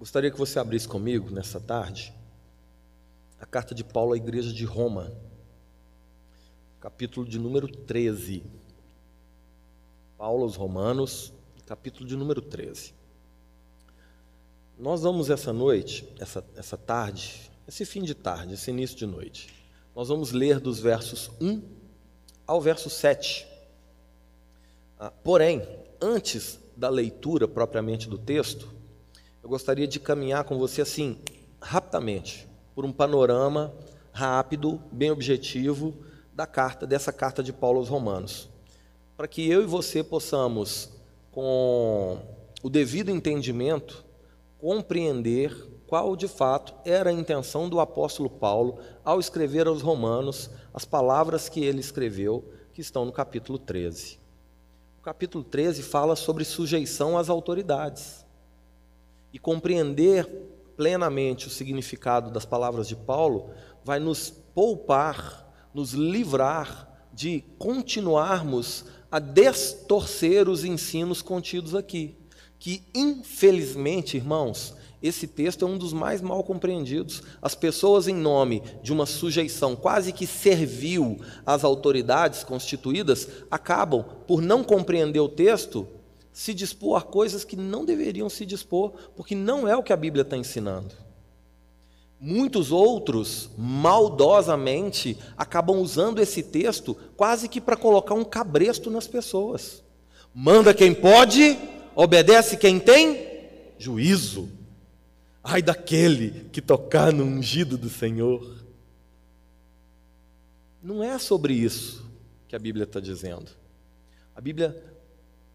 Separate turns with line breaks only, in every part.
Gostaria que você abrisse comigo nessa tarde a carta de Paulo à igreja de Roma, capítulo de número 13. Paulo aos Romanos, capítulo de número 13. Nós vamos essa noite, essa, essa tarde, esse fim de tarde, esse início de noite, nós vamos ler dos versos 1 ao verso 7. Ah, porém, antes da leitura propriamente do texto, eu gostaria de caminhar com você assim, rapidamente, por um panorama rápido, bem objetivo da carta, dessa carta de Paulo aos Romanos, para que eu e você possamos, com o devido entendimento, compreender qual de fato era a intenção do apóstolo Paulo ao escrever aos Romanos as palavras que ele escreveu, que estão no capítulo 13. O capítulo 13 fala sobre sujeição às autoridades e compreender plenamente o significado das palavras de Paulo vai nos poupar, nos livrar de continuarmos a destorcer os ensinos contidos aqui. Que, infelizmente, irmãos, esse texto é um dos mais mal compreendidos. As pessoas, em nome de uma sujeição quase que servil às autoridades constituídas, acabam por não compreender o texto se dispor a coisas que não deveriam se dispor, porque não é o que a Bíblia está ensinando. Muitos outros, maldosamente, acabam usando esse texto quase que para colocar um cabresto nas pessoas. Manda quem pode, obedece quem tem juízo. Ai daquele que tocar no ungido do Senhor. Não é sobre isso que a Bíblia está dizendo. A Bíblia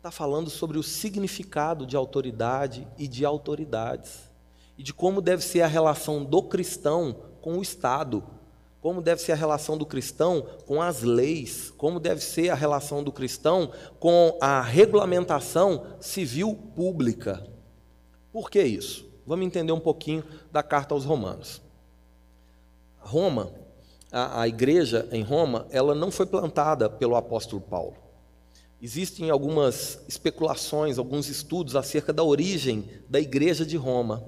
está falando sobre o significado de autoridade e de autoridades, e de como deve ser a relação do cristão com o Estado, como deve ser a relação do cristão com as leis, como deve ser a relação do cristão com a regulamentação civil pública. Por que isso? Vamos entender um pouquinho da carta aos Romanos. Roma, a, a igreja em Roma, ela não foi plantada pelo apóstolo Paulo. Existem algumas especulações, alguns estudos acerca da origem da igreja de Roma.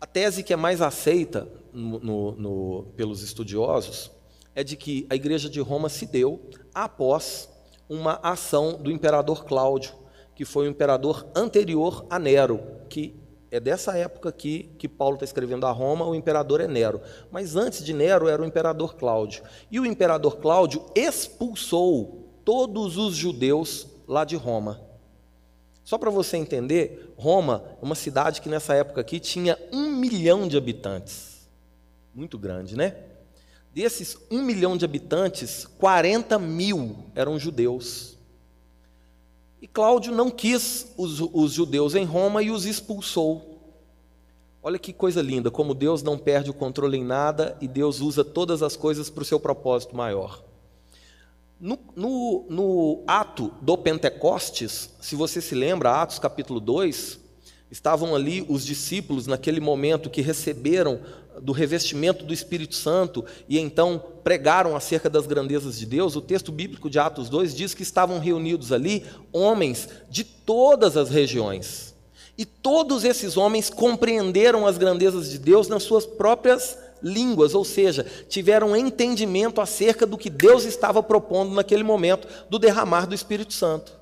A tese que é mais aceita no, no, no, pelos estudiosos é de que a igreja de Roma se deu após uma ação do imperador Cláudio, que foi o imperador anterior a Nero, que é dessa época aqui que Paulo está escrevendo a Roma, o imperador é Nero. Mas antes de Nero era o imperador Cláudio. E o imperador Cláudio expulsou todos os judeus lá de Roma. Só para você entender, Roma é uma cidade que nessa época aqui tinha um milhão de habitantes. Muito grande, né? Desses um milhão de habitantes, 40 mil eram judeus. E Cláudio não quis os, os judeus em Roma e os expulsou. Olha que coisa linda, como Deus não perde o controle em nada e Deus usa todas as coisas para o seu propósito maior. No, no, no, ato do Pentecostes, se você se lembra, Atos capítulo 2, estavam ali os discípulos naquele momento que receberam do revestimento do Espírito Santo e então pregaram acerca das grandezas de Deus. O texto bíblico de Atos 2 diz que estavam reunidos ali homens de todas as regiões. E todos esses homens compreenderam as grandezas de Deus nas suas próprias línguas, ou seja, tiveram entendimento acerca do que Deus estava propondo naquele momento do derramar do Espírito Santo.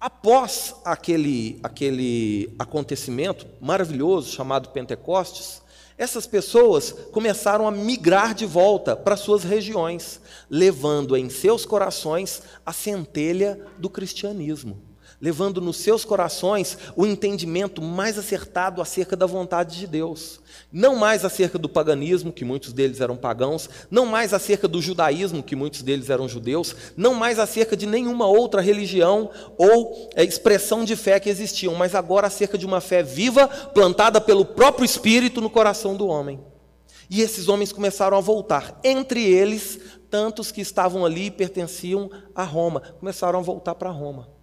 Após aquele, aquele acontecimento maravilhoso chamado Pentecostes, essas pessoas começaram a migrar de volta para suas regiões, levando em seus corações a centelha do cristianismo levando nos seus corações o entendimento mais acertado acerca da vontade de Deus. Não mais acerca do paganismo, que muitos deles eram pagãos, não mais acerca do judaísmo, que muitos deles eram judeus, não mais acerca de nenhuma outra religião ou é, expressão de fé que existiam, mas agora acerca de uma fé viva, plantada pelo próprio Espírito no coração do homem. E esses homens começaram a voltar, entre eles, tantos que estavam ali e pertenciam a Roma, começaram a voltar para Roma.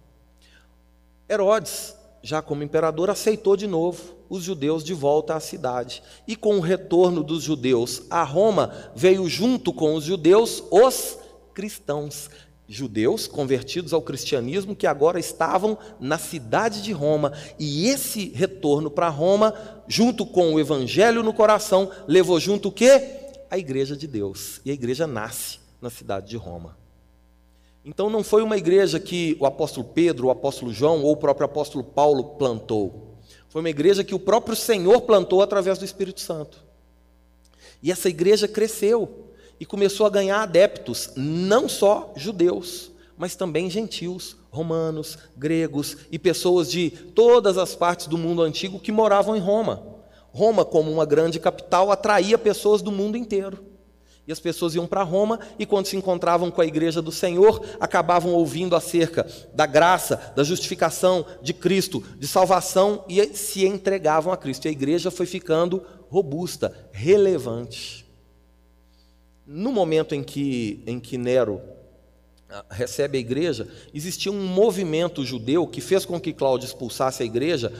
Herodes, já como imperador, aceitou de novo os judeus de volta à cidade. E com o retorno dos judeus a Roma, veio junto com os judeus os cristãos. judeus convertidos ao cristianismo que agora estavam na cidade de Roma. E esse retorno para Roma, junto com o evangelho no coração, levou junto o quê? A igreja de Deus. E a igreja nasce na cidade de Roma. Então não foi uma igreja que o apóstolo Pedro, o apóstolo João ou o próprio apóstolo Paulo plantou. Foi uma igreja que o próprio Senhor plantou através do Espírito Santo. E essa igreja cresceu e começou a ganhar adeptos, não só judeus, mas também gentios, romanos, gregos e pessoas de todas as partes do mundo antigo que moravam em Roma. Roma, como uma grande capital, atraía pessoas do mundo inteiro. E as pessoas iam para Roma e, quando se encontravam com a igreja do Senhor, acabavam ouvindo acerca da graça, da justificação de Cristo, de salvação e se entregavam a Cristo. E a igreja foi ficando robusta, relevante. No momento em que, em que Nero ah, recebe a igreja, existia um movimento judeu que fez com que Cláudio expulsasse a igreja,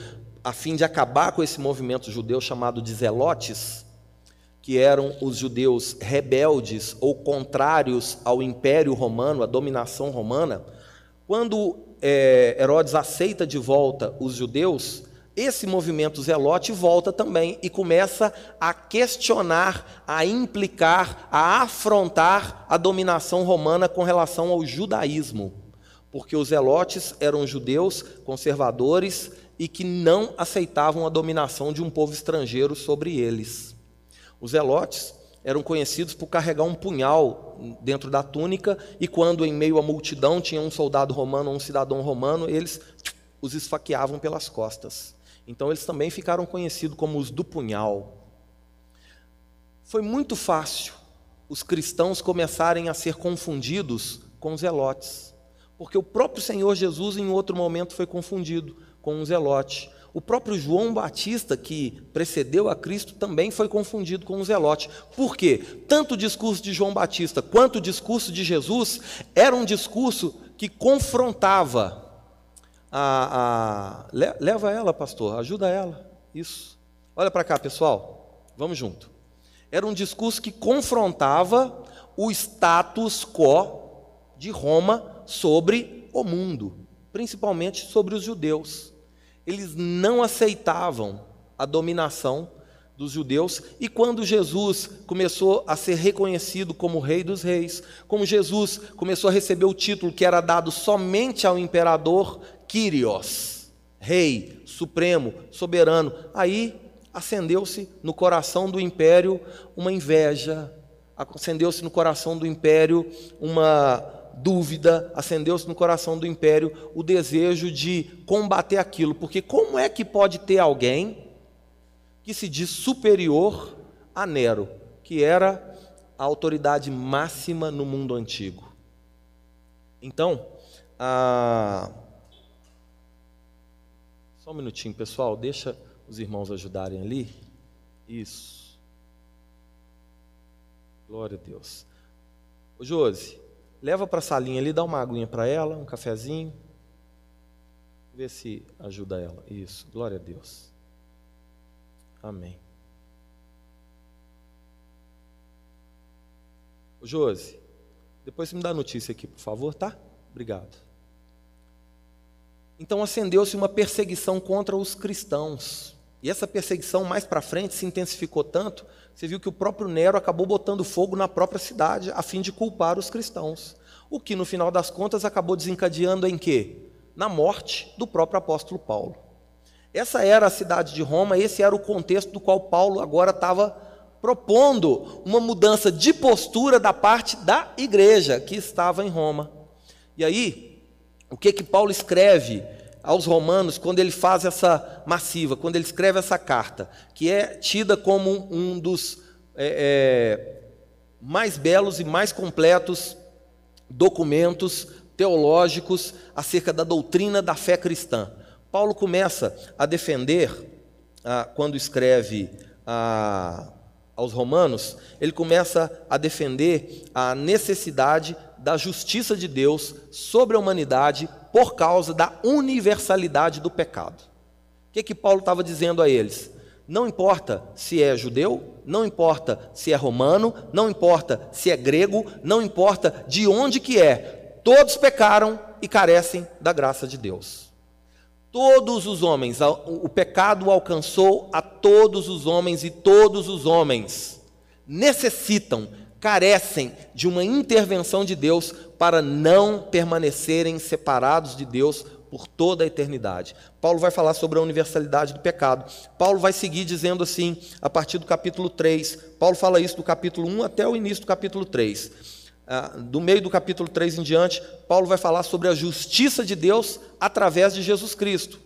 a fim de acabar com esse movimento judeu chamado de Zelotes, que eram os judeus rebeldes ou contrários ao Império Romano, à dominação romana. Quando é, Herodes aceita de volta os judeus, esse movimento zelote volta também e começa a questionar, a implicar, a afrontar a dominação romana com relação ao judaísmo. Porque os zelotes eram judeus conservadores e que não aceitavam a dominação de um povo estrangeiro sobre eles. Os zelotes eram conhecidos por carregar um punhal dentro da túnica e quando em meio à multidão tinha um soldado romano ou um cidadão romano, eles os esfaqueavam pelas costas. Então eles também ficaram conhecidos como os do punhal. Foi muito fácil os cristãos começarem a ser confundidos com os zelotes, porque o próprio Senhor Jesus em outro momento foi confundido com um zelote. O próprio João Batista, que precedeu a Cristo, também foi confundido com um zelote. Por quê? Tanto o discurso de João Batista quanto o discurso de Jesus era um discurso que confrontava a, a, leva ela, pastor, ajuda ela. Isso. Olha para cá, pessoal. Vamos junto. Era um discurso que confrontava o status quo de Roma sobre o mundo, principalmente sobre os judeus. Eles não aceitavam a dominação dos judeus, e quando Jesus começou a ser reconhecido como Rei dos Reis, como Jesus começou a receber o título que era dado somente ao imperador Kyrios, Rei, Supremo, Soberano, aí acendeu-se no coração do império uma inveja, acendeu-se no coração do império uma dúvida, acendeu-se no coração do império o desejo de combater aquilo, porque como é que pode ter alguém que se diz superior a Nero, que era a autoridade máxima no mundo antigo. Então, a... só um minutinho, pessoal, deixa os irmãos ajudarem ali. Isso. Glória a Deus. Ô Josi, leva para a salinha ali, dá uma aguinha para ela, um cafezinho. Vê se ajuda ela. Isso, glória a Deus. Amém. Ô Josi, depois você me dá a notícia aqui, por favor, tá? Obrigado. Então acendeu-se uma perseguição contra os cristãos. E essa perseguição mais para frente se intensificou tanto, você viu que o próprio Nero acabou botando fogo na própria cidade a fim de culpar os cristãos. O que no final das contas acabou desencadeando em quê? Na morte do próprio apóstolo Paulo. Essa era a cidade de Roma, esse era o contexto do qual Paulo agora estava propondo uma mudança de postura da parte da igreja que estava em Roma. E aí, o que que Paulo escreve aos romanos quando ele faz essa massiva, quando ele escreve essa carta, que é tida como um dos é, é, mais belos e mais completos documentos teológicos acerca da doutrina da fé cristã. Paulo começa a defender, ah, quando escreve ah, aos Romanos, ele começa a defender a necessidade da justiça de Deus sobre a humanidade por causa da universalidade do pecado. O que, que Paulo estava dizendo a eles? Não importa se é judeu, não importa se é romano, não importa se é grego, não importa de onde que é, todos pecaram e carecem da graça de Deus. Todos os homens, o pecado alcançou a todos os homens e todos os homens necessitam, carecem de uma intervenção de Deus para não permanecerem separados de Deus por toda a eternidade. Paulo vai falar sobre a universalidade do pecado. Paulo vai seguir dizendo assim, a partir do capítulo 3. Paulo fala isso do capítulo 1 até o início do capítulo 3. Ah, do meio do capítulo 3 em diante, Paulo vai falar sobre a justiça de Deus através de Jesus Cristo.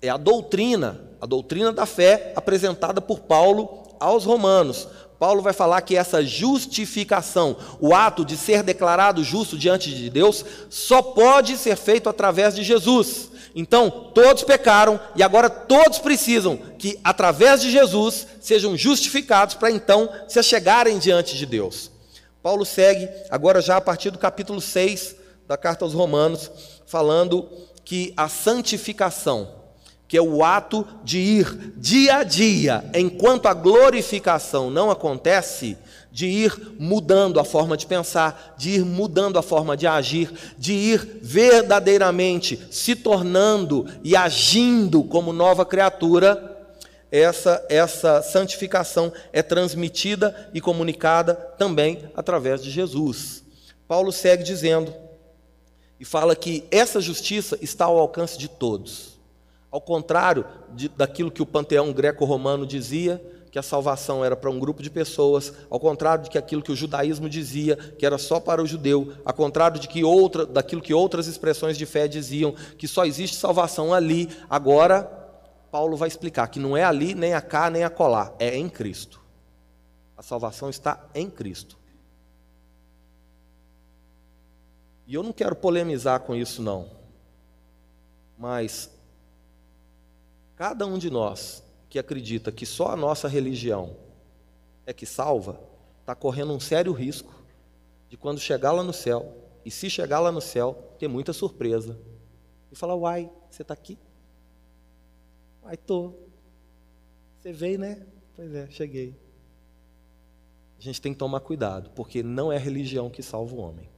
É a doutrina, a doutrina da fé apresentada por Paulo aos romanos. Paulo vai falar que essa justificação, o ato de ser declarado justo diante de Deus, só pode ser feito através de Jesus. Então, todos pecaram e agora todos precisam que, através de Jesus, sejam justificados para então se achegarem diante de Deus. Paulo segue, agora já a partir do capítulo 6 da carta aos Romanos, falando que a santificação, que é o ato de ir dia a dia, enquanto a glorificação não acontece, de ir mudando a forma de pensar, de ir mudando a forma de agir, de ir verdadeiramente se tornando e agindo como nova criatura, essa, essa santificação é transmitida e comunicada também através de Jesus. Paulo segue dizendo e fala que essa justiça está ao alcance de todos. Ao contrário de, daquilo que o panteão greco-romano dizia, que a salvação era para um grupo de pessoas, ao contrário de que aquilo que o judaísmo dizia, que era só para o judeu, ao contrário de que outra, daquilo que outras expressões de fé diziam, que só existe salvação ali, agora Paulo vai explicar que não é ali, nem a cá, nem a colar, é em Cristo. A salvação está em Cristo. E eu não quero polemizar com isso, não. Mas Cada um de nós que acredita que só a nossa religião é que salva, está correndo um sério risco de quando chegar lá no céu, e se chegar lá no céu, ter muita surpresa. E falar, uai, você está aqui? Uai, tô. Você veio, né? Pois é, cheguei. A gente tem que tomar cuidado, porque não é a religião que salva o homem.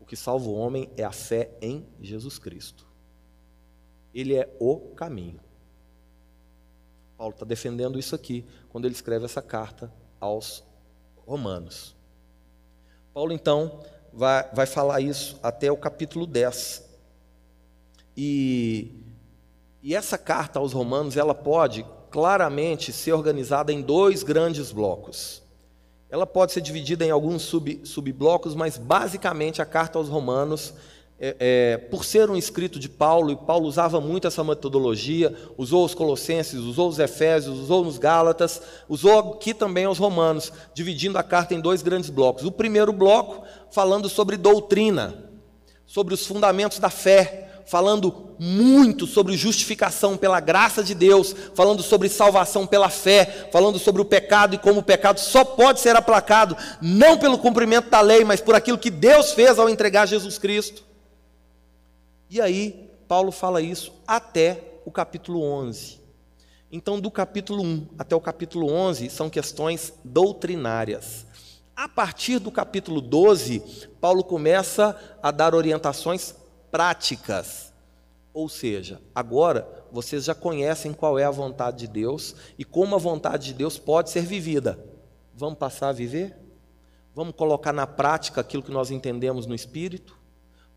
O que salva o homem é a fé em Jesus Cristo. Ele é o caminho. Paulo está defendendo isso aqui quando ele escreve essa carta aos Romanos. Paulo, então, vai, vai falar isso até o capítulo 10. E, e essa carta aos Romanos, ela pode claramente ser organizada em dois grandes blocos. Ela pode ser dividida em alguns sub, subblocos, mas basicamente a carta aos Romanos é, é, por ser um escrito de Paulo, e Paulo usava muito essa metodologia, usou os Colossenses, usou os Efésios, usou nos Gálatas, usou aqui também os Romanos, dividindo a carta em dois grandes blocos. O primeiro bloco, falando sobre doutrina, sobre os fundamentos da fé, falando muito sobre justificação pela graça de Deus, falando sobre salvação pela fé, falando sobre o pecado e como o pecado só pode ser aplacado não pelo cumprimento da lei, mas por aquilo que Deus fez ao entregar Jesus Cristo. E aí, Paulo fala isso até o capítulo 11. Então, do capítulo 1 até o capítulo 11 são questões doutrinárias. A partir do capítulo 12, Paulo começa a dar orientações práticas. Ou seja, agora vocês já conhecem qual é a vontade de Deus e como a vontade de Deus pode ser vivida. Vamos passar a viver? Vamos colocar na prática aquilo que nós entendemos no Espírito?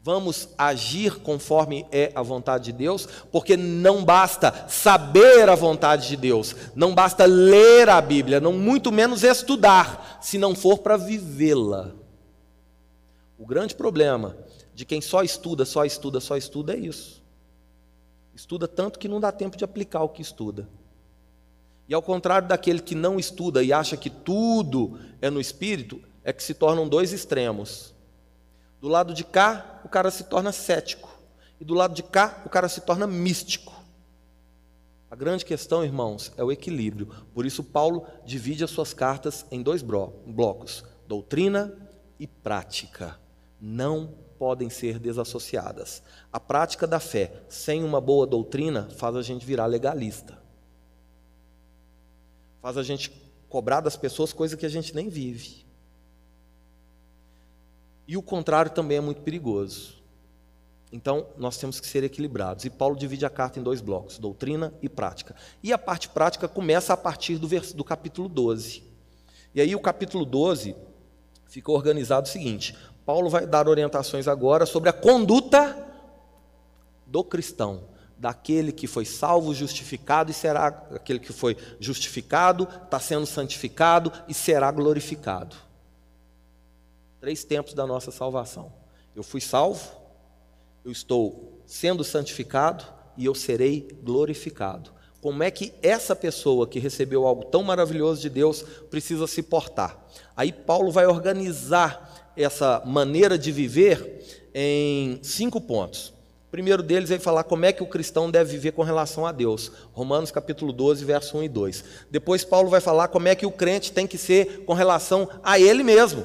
Vamos agir conforme é a vontade de Deus, porque não basta saber a vontade de Deus, não basta ler a Bíblia, não muito menos estudar, se não for para vivê-la. O grande problema de quem só estuda, só estuda, só estuda é isso. Estuda tanto que não dá tempo de aplicar o que estuda. E ao contrário daquele que não estuda e acha que tudo é no espírito, é que se tornam dois extremos. Do lado de cá, o cara se torna cético. E do lado de cá, o cara se torna místico. A grande questão, irmãos, é o equilíbrio. Por isso, Paulo divide as suas cartas em dois blocos: doutrina e prática. Não podem ser desassociadas. A prática da fé sem uma boa doutrina faz a gente virar legalista. Faz a gente cobrar das pessoas coisa que a gente nem vive. E o contrário também é muito perigoso. Então, nós temos que ser equilibrados. E Paulo divide a carta em dois blocos: doutrina e prática. E a parte prática começa a partir do, vers... do capítulo 12. E aí, o capítulo 12 fica organizado o seguinte: Paulo vai dar orientações agora sobre a conduta do cristão, daquele que foi salvo, justificado e será aquele que foi justificado, está sendo santificado e será glorificado. Três tempos da nossa salvação. Eu fui salvo, eu estou sendo santificado e eu serei glorificado. Como é que essa pessoa que recebeu algo tão maravilhoso de Deus precisa se portar? Aí Paulo vai organizar essa maneira de viver em cinco pontos. O primeiro deles é falar como é que o cristão deve viver com relação a Deus. Romanos capítulo 12, verso 1 e 2. Depois Paulo vai falar como é que o crente tem que ser com relação a ele mesmo.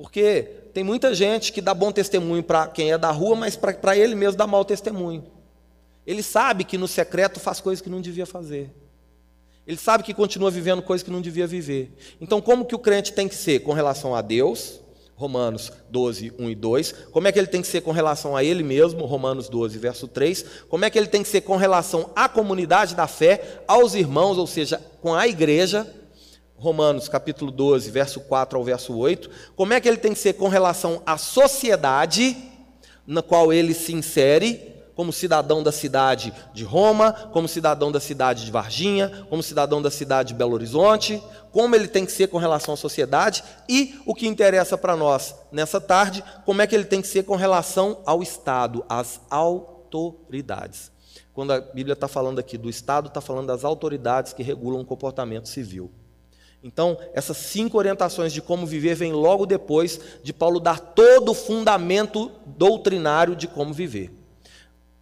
Porque tem muita gente que dá bom testemunho para quem é da rua, mas para ele mesmo dá mau testemunho. Ele sabe que no secreto faz coisas que não devia fazer. Ele sabe que continua vivendo coisas que não devia viver. Então, como que o crente tem que ser com relação a Deus? Romanos 12, 1 e 2. Como é que ele tem que ser com relação a ele mesmo? Romanos 12, verso 3. Como é que ele tem que ser com relação à comunidade da fé, aos irmãos, ou seja, com a igreja? Romanos capítulo 12, verso 4 ao verso 8, como é que ele tem que ser com relação à sociedade na qual ele se insere, como cidadão da cidade de Roma, como cidadão da cidade de Varginha, como cidadão da cidade de Belo Horizonte, como ele tem que ser com relação à sociedade e o que interessa para nós nessa tarde, como é que ele tem que ser com relação ao Estado, às autoridades. Quando a Bíblia está falando aqui do Estado, está falando das autoridades que regulam o comportamento civil. Então, essas cinco orientações de como viver vêm logo depois de Paulo dar todo o fundamento doutrinário de como viver.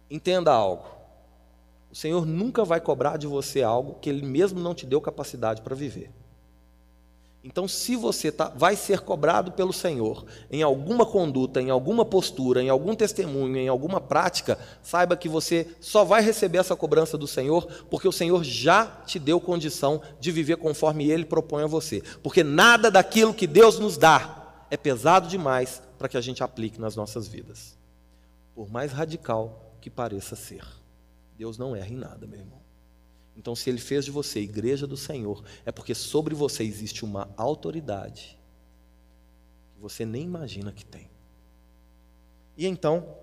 Entenda algo. O Senhor nunca vai cobrar de você algo que Ele mesmo não te deu capacidade para viver. Então, se você tá, vai ser cobrado pelo Senhor em alguma conduta, em alguma postura, em algum testemunho, em alguma prática, saiba que você só vai receber essa cobrança do Senhor porque o Senhor já te deu condição de viver conforme Ele propõe a você. Porque nada daquilo que Deus nos dá é pesado demais para que a gente aplique nas nossas vidas, por mais radical que pareça ser. Deus não erra em nada, meu irmão. Então, se ele fez de você igreja do Senhor, é porque sobre você existe uma autoridade que você nem imagina que tem. E então,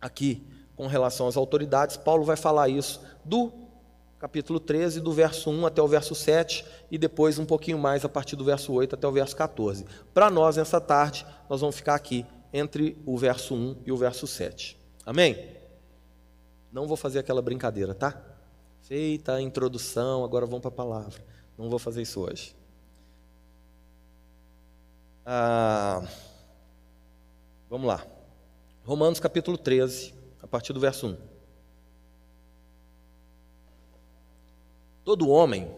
aqui, com relação às autoridades, Paulo vai falar isso do capítulo 13, do verso 1 até o verso 7, e depois um pouquinho mais a partir do verso 8 até o verso 14. Para nós, nessa tarde, nós vamos ficar aqui entre o verso 1 e o verso 7. Amém? Não vou fazer aquela brincadeira, tá? Feita a introdução, agora vamos para a palavra. Não vou fazer isso hoje. Ah, vamos lá. Romanos capítulo 13, a partir do verso 1. Todo homem,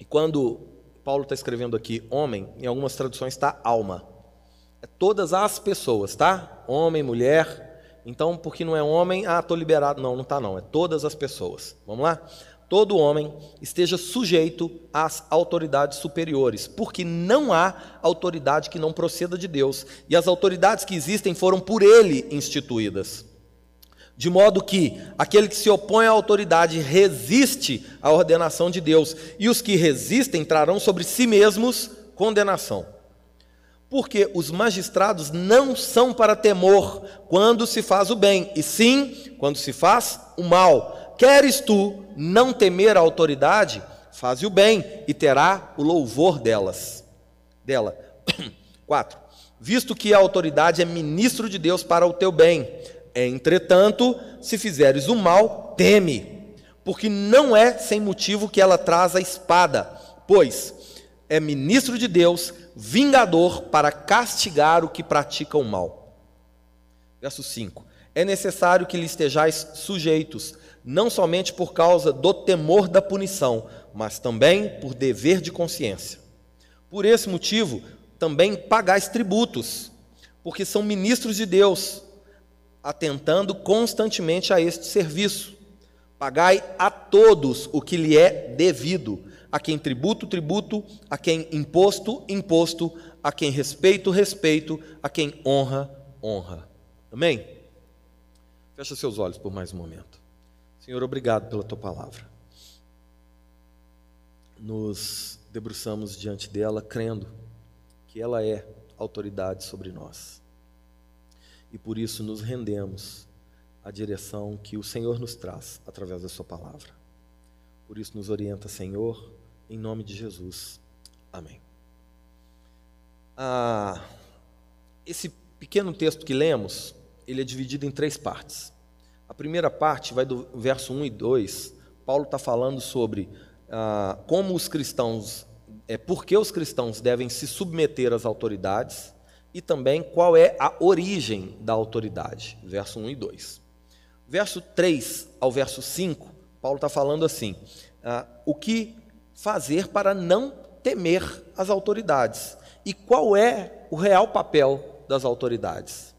e quando Paulo está escrevendo aqui homem, em algumas traduções está alma. É todas as pessoas, tá? Homem, mulher, então, porque não é homem, ah, estou liberado. Não, não está não, é todas as pessoas. Vamos lá? Todo homem esteja sujeito às autoridades superiores, porque não há autoridade que não proceda de Deus, e as autoridades que existem foram por ele instituídas. De modo que aquele que se opõe à autoridade resiste à ordenação de Deus, e os que resistem trarão sobre si mesmos condenação. Porque os magistrados não são para temor quando se faz o bem, e sim quando se faz o mal. Queres tu não temer a autoridade? Faze o bem e terá o louvor delas. Dela. 4. Visto que a autoridade é ministro de Deus para o teu bem. Entretanto, se fizeres o mal, teme, porque não é sem motivo que ela traz a espada, pois é ministro de Deus vingador para castigar o que pratica o mal. Verso 5: É necessário que lhe estejais sujeitos, não somente por causa do temor da punição, mas também por dever de consciência. Por esse motivo, também pagais tributos, porque são ministros de Deus, atentando constantemente a este serviço. Pagai a todos o que lhe é devido a quem tributo, tributo, a quem imposto, imposto, a quem respeito, respeito, a quem honra, honra. Amém? Fecha seus olhos por mais um momento. Senhor, obrigado pela tua palavra. Nos debruçamos diante dela, crendo que ela é autoridade sobre nós. E por isso nos rendemos à direção que o Senhor nos traz através da Sua palavra. Por isso nos orienta, Senhor, em nome de Jesus. Amém. Ah, esse pequeno texto que lemos, ele é dividido em três partes. A primeira parte vai do verso 1 e 2. Paulo está falando sobre ah, como os cristãos, é, por que os cristãos devem se submeter às autoridades e também qual é a origem da autoridade. Verso 1 e 2. Verso 3 ao verso 5, Paulo está falando assim: ah, o que fazer para não temer as autoridades e qual é o real papel das autoridades.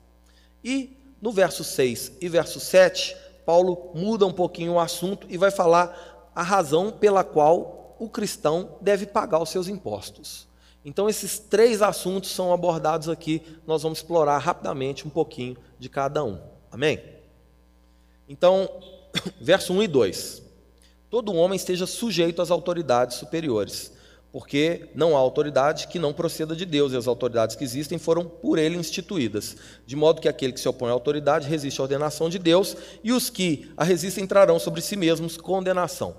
E no verso 6 e verso 7, Paulo muda um pouquinho o assunto e vai falar a razão pela qual o cristão deve pagar os seus impostos. Então, esses três assuntos são abordados aqui, nós vamos explorar rapidamente um pouquinho de cada um. Amém? Então, verso 1 e 2: Todo homem esteja sujeito às autoridades superiores porque não há autoridade que não proceda de Deus, e as autoridades que existem foram por ele instituídas. De modo que aquele que se opõe à autoridade resiste à ordenação de Deus, e os que a resistem trarão sobre si mesmos condenação.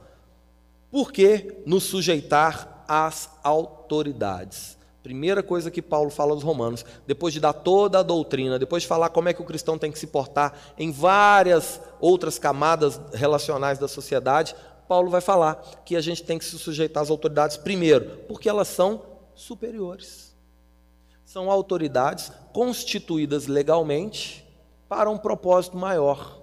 Por que nos sujeitar às autoridades? Primeira coisa que Paulo fala aos Romanos, depois de dar toda a doutrina, depois de falar como é que o cristão tem que se portar em várias outras camadas relacionais da sociedade, Paulo vai falar que a gente tem que se sujeitar às autoridades primeiro, porque elas são superiores. São autoridades constituídas legalmente para um propósito maior.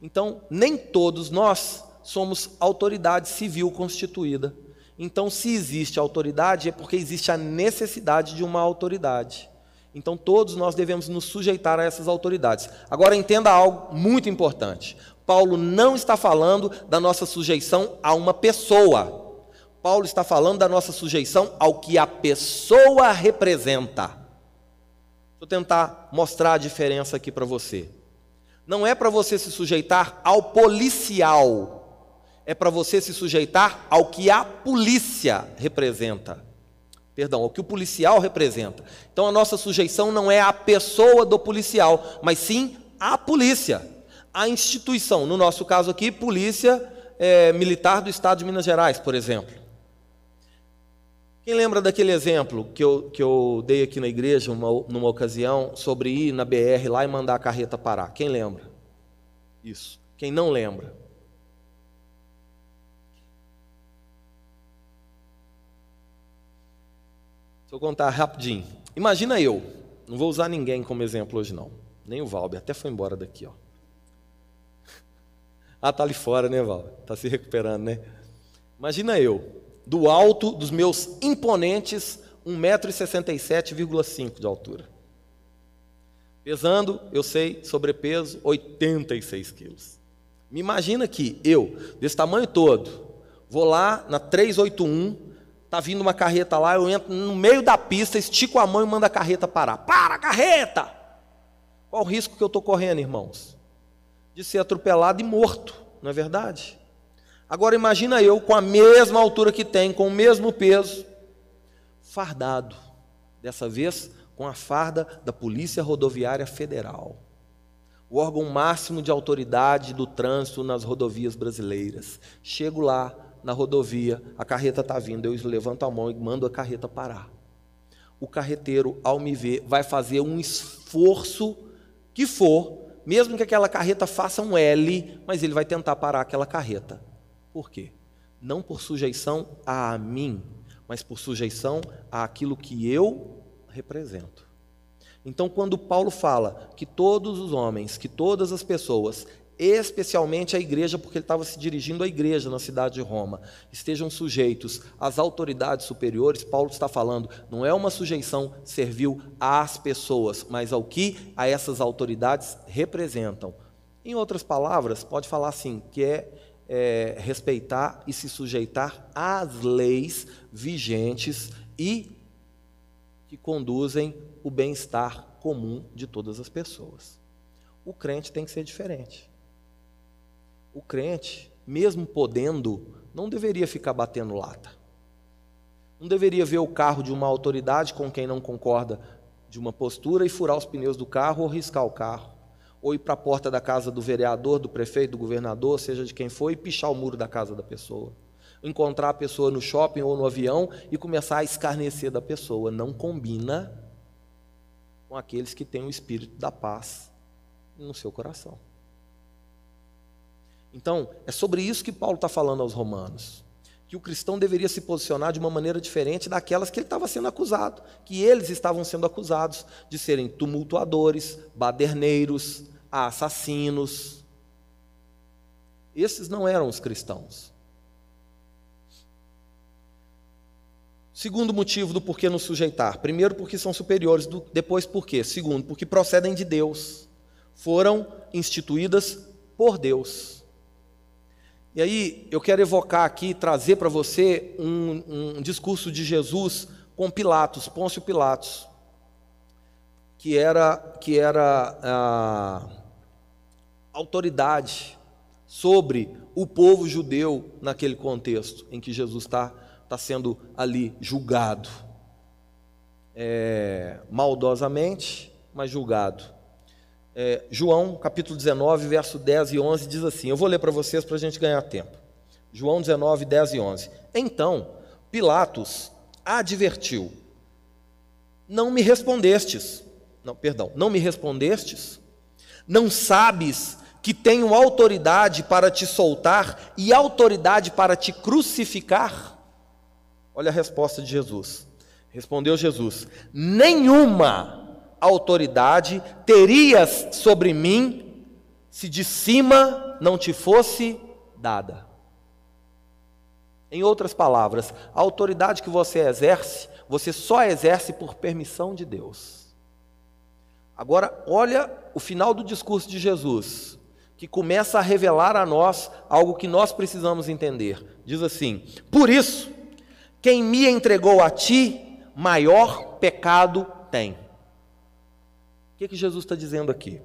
Então, nem todos nós somos autoridade civil constituída. Então, se existe autoridade, é porque existe a necessidade de uma autoridade. Então, todos nós devemos nos sujeitar a essas autoridades. Agora, entenda algo muito importante: Paulo não está falando da nossa sujeição a uma pessoa. Paulo está falando da nossa sujeição ao que a pessoa representa. Eu tentar mostrar a diferença aqui para você. Não é para você se sujeitar ao policial, é para você se sujeitar ao que a polícia representa. Perdão, ao que o policial representa. Então a nossa sujeição não é à pessoa do policial, mas sim à polícia a instituição, no nosso caso aqui, Polícia é, Militar do Estado de Minas Gerais, por exemplo. Quem lembra daquele exemplo que eu, que eu dei aqui na igreja uma, numa ocasião sobre ir na BR lá e mandar a carreta parar? Quem lembra? Isso. Quem não lembra? Eu contar rapidinho. Imagina eu, não vou usar ninguém como exemplo hoje não, nem o Valber, até foi embora daqui, ó. Ah, tá ali fora, né, Val? Tá se recuperando, né? Imagina eu, do alto dos meus imponentes 1,67,5m de altura. Pesando, eu sei, sobrepeso, 86 quilos. Me imagina que eu, desse tamanho todo, vou lá na 381, tá vindo uma carreta lá, eu entro no meio da pista, estico a mão e mando a carreta parar. Para, carreta! Qual o risco que eu estou correndo, irmãos? De ser atropelado e morto, não é verdade? Agora imagina eu com a mesma altura que tem, com o mesmo peso, fardado, dessa vez com a farda da Polícia Rodoviária Federal, o órgão máximo de autoridade do trânsito nas rodovias brasileiras. Chego lá na rodovia, a carreta está vindo, eu levanto a mão e mando a carreta parar. O carreteiro, ao me ver, vai fazer um esforço que for mesmo que aquela carreta faça um L, mas ele vai tentar parar aquela carreta. Por quê? Não por sujeição a mim, mas por sujeição àquilo que eu represento. Então, quando Paulo fala que todos os homens, que todas as pessoas especialmente a igreja, porque ele estava se dirigindo à igreja na cidade de Roma, estejam sujeitos às autoridades superiores, Paulo está falando, não é uma sujeição servil às pessoas, mas ao que a essas autoridades representam. Em outras palavras, pode falar assim, que é, é, respeitar e se sujeitar às leis vigentes e que conduzem o bem-estar comum de todas as pessoas. O crente tem que ser diferente. O crente, mesmo podendo, não deveria ficar batendo lata. Não deveria ver o carro de uma autoridade com quem não concorda de uma postura e furar os pneus do carro ou riscar o carro. Ou ir para a porta da casa do vereador, do prefeito, do governador, seja de quem for, e pichar o muro da casa da pessoa. Encontrar a pessoa no shopping ou no avião e começar a escarnecer da pessoa. Não combina com aqueles que têm o espírito da paz no seu coração. Então, é sobre isso que Paulo está falando aos romanos. Que o cristão deveria se posicionar de uma maneira diferente daquelas que ele estava sendo acusado. Que eles estavam sendo acusados de serem tumultuadores, baderneiros, assassinos. Esses não eram os cristãos. Segundo motivo do porquê nos sujeitar. Primeiro, porque são superiores, depois, por quê? Segundo, porque procedem de Deus. Foram instituídas por Deus. E aí eu quero evocar aqui, trazer para você um, um, discurso de Jesus com Pilatos, Pôncio Pilatos, que era, que era a autoridade sobre o povo judeu naquele contexto em que Jesus está tá sendo ali julgado. É, maldosamente, mas julgado é, João capítulo 19, verso 10 e 11 diz assim: Eu vou ler para vocês para a gente ganhar tempo. João 19, 10 e 11. Então, Pilatos advertiu: Não me respondestes. Não, perdão, não me respondestes? Não sabes que tenho autoridade para te soltar e autoridade para te crucificar? Olha a resposta de Jesus. Respondeu Jesus: Nenhuma autoridade terias sobre mim se de cima não te fosse dada. Em outras palavras, a autoridade que você exerce, você só exerce por permissão de Deus. Agora, olha o final do discurso de Jesus, que começa a revelar a nós algo que nós precisamos entender. Diz assim: Por isso, quem me entregou a ti, maior pecado tem. O que, que Jesus está dizendo aqui?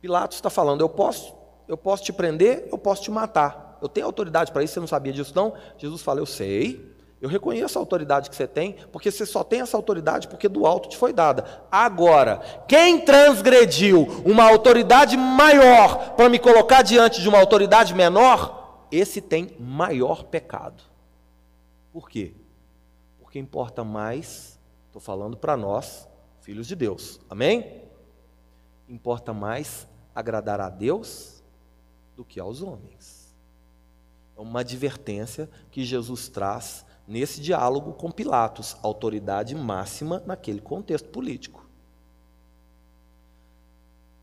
Pilatos está falando: eu posso, eu posso te prender, eu posso te matar. Eu tenho autoridade para isso, você não sabia disso, não? Jesus fala: eu sei, eu reconheço a autoridade que você tem, porque você só tem essa autoridade porque do alto te foi dada. Agora, quem transgrediu uma autoridade maior para me colocar diante de uma autoridade menor, esse tem maior pecado. Por quê? Porque importa mais, estou falando para nós, filhos de Deus. Amém? Importa mais agradar a Deus do que aos homens. É uma advertência que Jesus traz nesse diálogo com Pilatos, autoridade máxima naquele contexto político.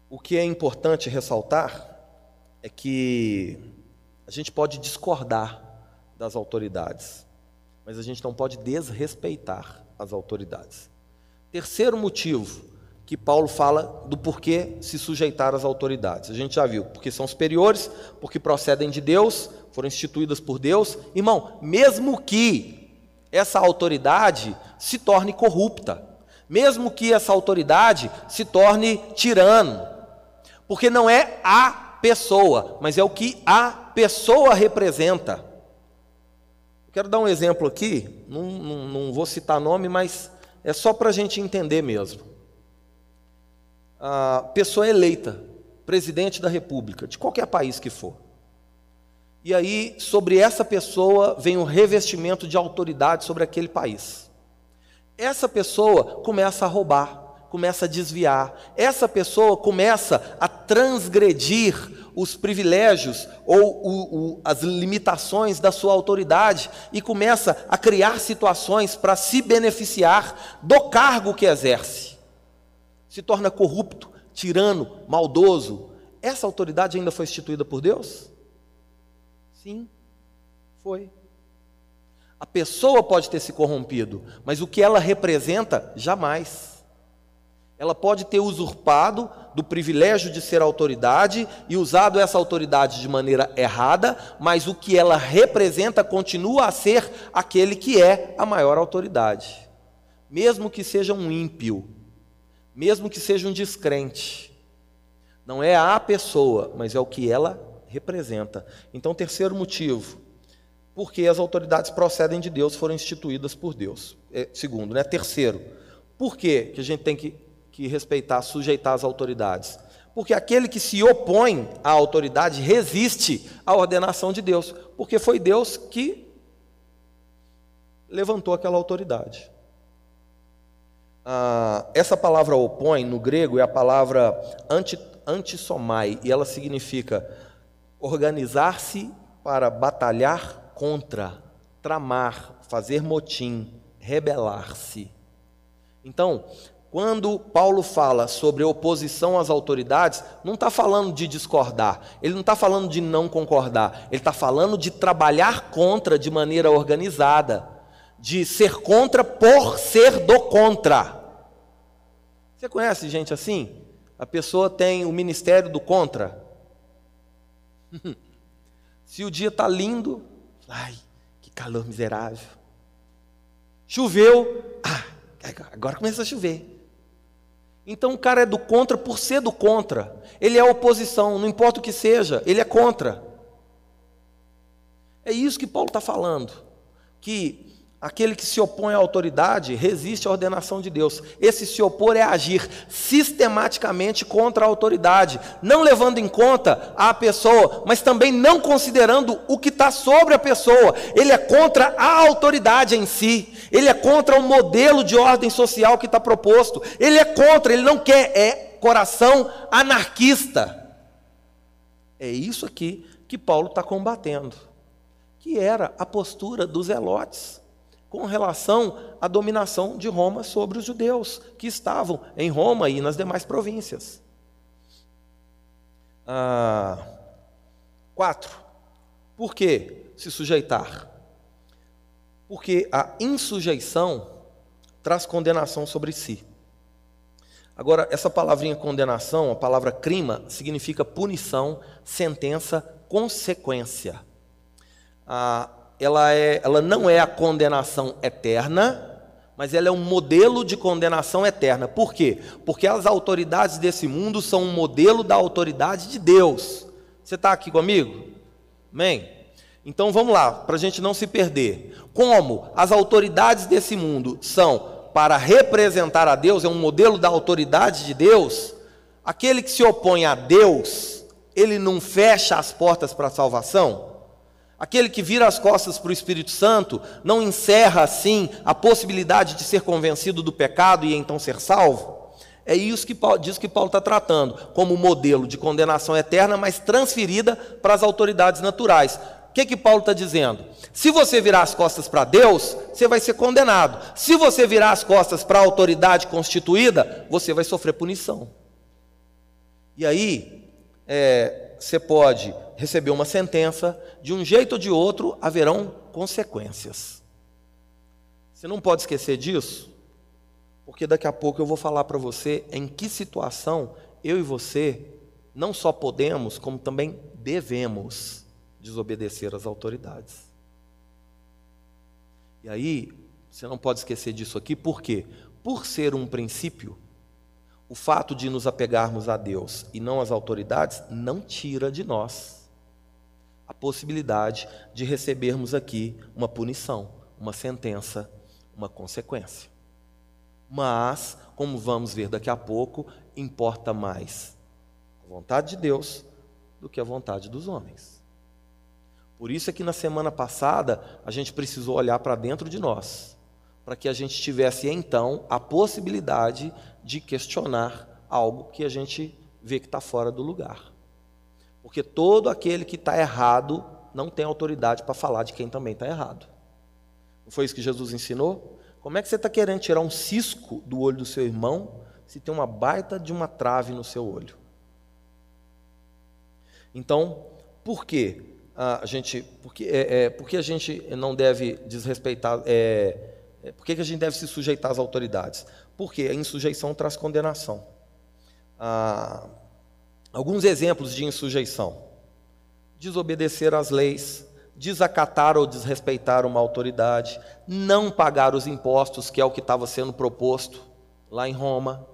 O que é importante ressaltar é que a gente pode discordar das autoridades, mas a gente não pode desrespeitar as autoridades. Terceiro motivo que Paulo fala do porquê se sujeitar às autoridades. A gente já viu, porque são superiores, porque procedem de Deus, foram instituídas por Deus. Irmão, mesmo que essa autoridade se torne corrupta, mesmo que essa autoridade se torne tirano, porque não é a pessoa, mas é o que a pessoa representa. Quero dar um exemplo aqui, não, não, não vou citar nome, mas é só para a gente entender mesmo. A pessoa eleita, presidente da República, de qualquer país que for. E aí, sobre essa pessoa, vem um revestimento de autoridade sobre aquele país. Essa pessoa começa a roubar, começa a desviar, essa pessoa começa a transgredir os privilégios ou o, o, as limitações da sua autoridade e começa a criar situações para se beneficiar do cargo que exerce. Se torna corrupto, tirano, maldoso. Essa autoridade ainda foi instituída por Deus? Sim, foi. A pessoa pode ter se corrompido, mas o que ela representa, jamais. Ela pode ter usurpado do privilégio de ser autoridade e usado essa autoridade de maneira errada, mas o que ela representa continua a ser aquele que é a maior autoridade. Mesmo que seja um ímpio, mesmo que seja um descrente. Não é a pessoa, mas é o que ela representa. Então, terceiro motivo, porque as autoridades procedem de Deus, foram instituídas por Deus. É, segundo, né? Terceiro, por que a gente tem que que respeitar, sujeitar as autoridades. Porque aquele que se opõe à autoridade resiste à ordenação de Deus, porque foi Deus que levantou aquela autoridade. Ah, essa palavra opõe no grego é a palavra anti, antissomai, e ela significa organizar-se para batalhar contra, tramar, fazer motim, rebelar-se. Então, quando Paulo fala sobre oposição às autoridades, não está falando de discordar, ele não está falando de não concordar, ele está falando de trabalhar contra de maneira organizada, de ser contra por ser do contra. Você conhece gente assim? A pessoa tem o ministério do contra. Se o dia está lindo, ai, que calor miserável. Choveu, ah, agora começa a chover. Então o cara é do contra por ser do contra. Ele é oposição, não importa o que seja, ele é contra. É isso que Paulo está falando. Que aquele que se opõe à autoridade resiste à ordenação de Deus. Esse se opor é agir sistematicamente contra a autoridade, não levando em conta a pessoa, mas também não considerando o que está sobre a pessoa. Ele é contra a autoridade em si. Ele é contra o modelo de ordem social que está proposto. Ele é contra, ele não quer, é coração anarquista. É isso aqui que Paulo está combatendo, que era a postura dos zelotes com relação à dominação de Roma sobre os judeus que estavam em Roma e nas demais províncias. Ah, quatro. Por que se sujeitar? Porque a insujeição traz condenação sobre si. Agora, essa palavrinha condenação, a palavra crima, significa punição, sentença, consequência. Ah, ela, é, ela não é a condenação eterna, mas ela é um modelo de condenação eterna. Por quê? Porque as autoridades desse mundo são um modelo da autoridade de Deus. Você está aqui comigo? Amém? Então vamos lá, para a gente não se perder. Como as autoridades desse mundo são para representar a Deus, é um modelo da autoridade de Deus, aquele que se opõe a Deus, ele não fecha as portas para a salvação? Aquele que vira as costas para o Espírito Santo não encerra assim a possibilidade de ser convencido do pecado e então ser salvo? É isso que Paulo, diz que Paulo está tratando, como modelo de condenação eterna, mas transferida para as autoridades naturais. O que, que Paulo está dizendo? Se você virar as costas para Deus, você vai ser condenado. Se você virar as costas para a autoridade constituída, você vai sofrer punição. E aí, é, você pode receber uma sentença, de um jeito ou de outro haverão consequências. Você não pode esquecer disso, porque daqui a pouco eu vou falar para você em que situação eu e você não só podemos, como também devemos desobedecer às autoridades. E aí, você não pode esquecer disso aqui, por quê? Por ser um princípio, o fato de nos apegarmos a Deus e não às autoridades não tira de nós a possibilidade de recebermos aqui uma punição, uma sentença, uma consequência. Mas, como vamos ver daqui a pouco, importa mais a vontade de Deus do que a vontade dos homens. Por isso é que na semana passada a gente precisou olhar para dentro de nós, para que a gente tivesse então a possibilidade de questionar algo que a gente vê que está fora do lugar. Porque todo aquele que está errado não tem autoridade para falar de quem também está errado. Não foi isso que Jesus ensinou? Como é que você está querendo tirar um cisco do olho do seu irmão se tem uma baita de uma trave no seu olho? Então, por quê? a gente, porque, é, é, porque a gente não deve desrespeitar, é, é, por que, que a gente deve se sujeitar às autoridades? Porque a insujeição traz condenação. Ah, alguns exemplos de insujeição: desobedecer às leis, desacatar ou desrespeitar uma autoridade, não pagar os impostos, que é o que estava sendo proposto lá em Roma,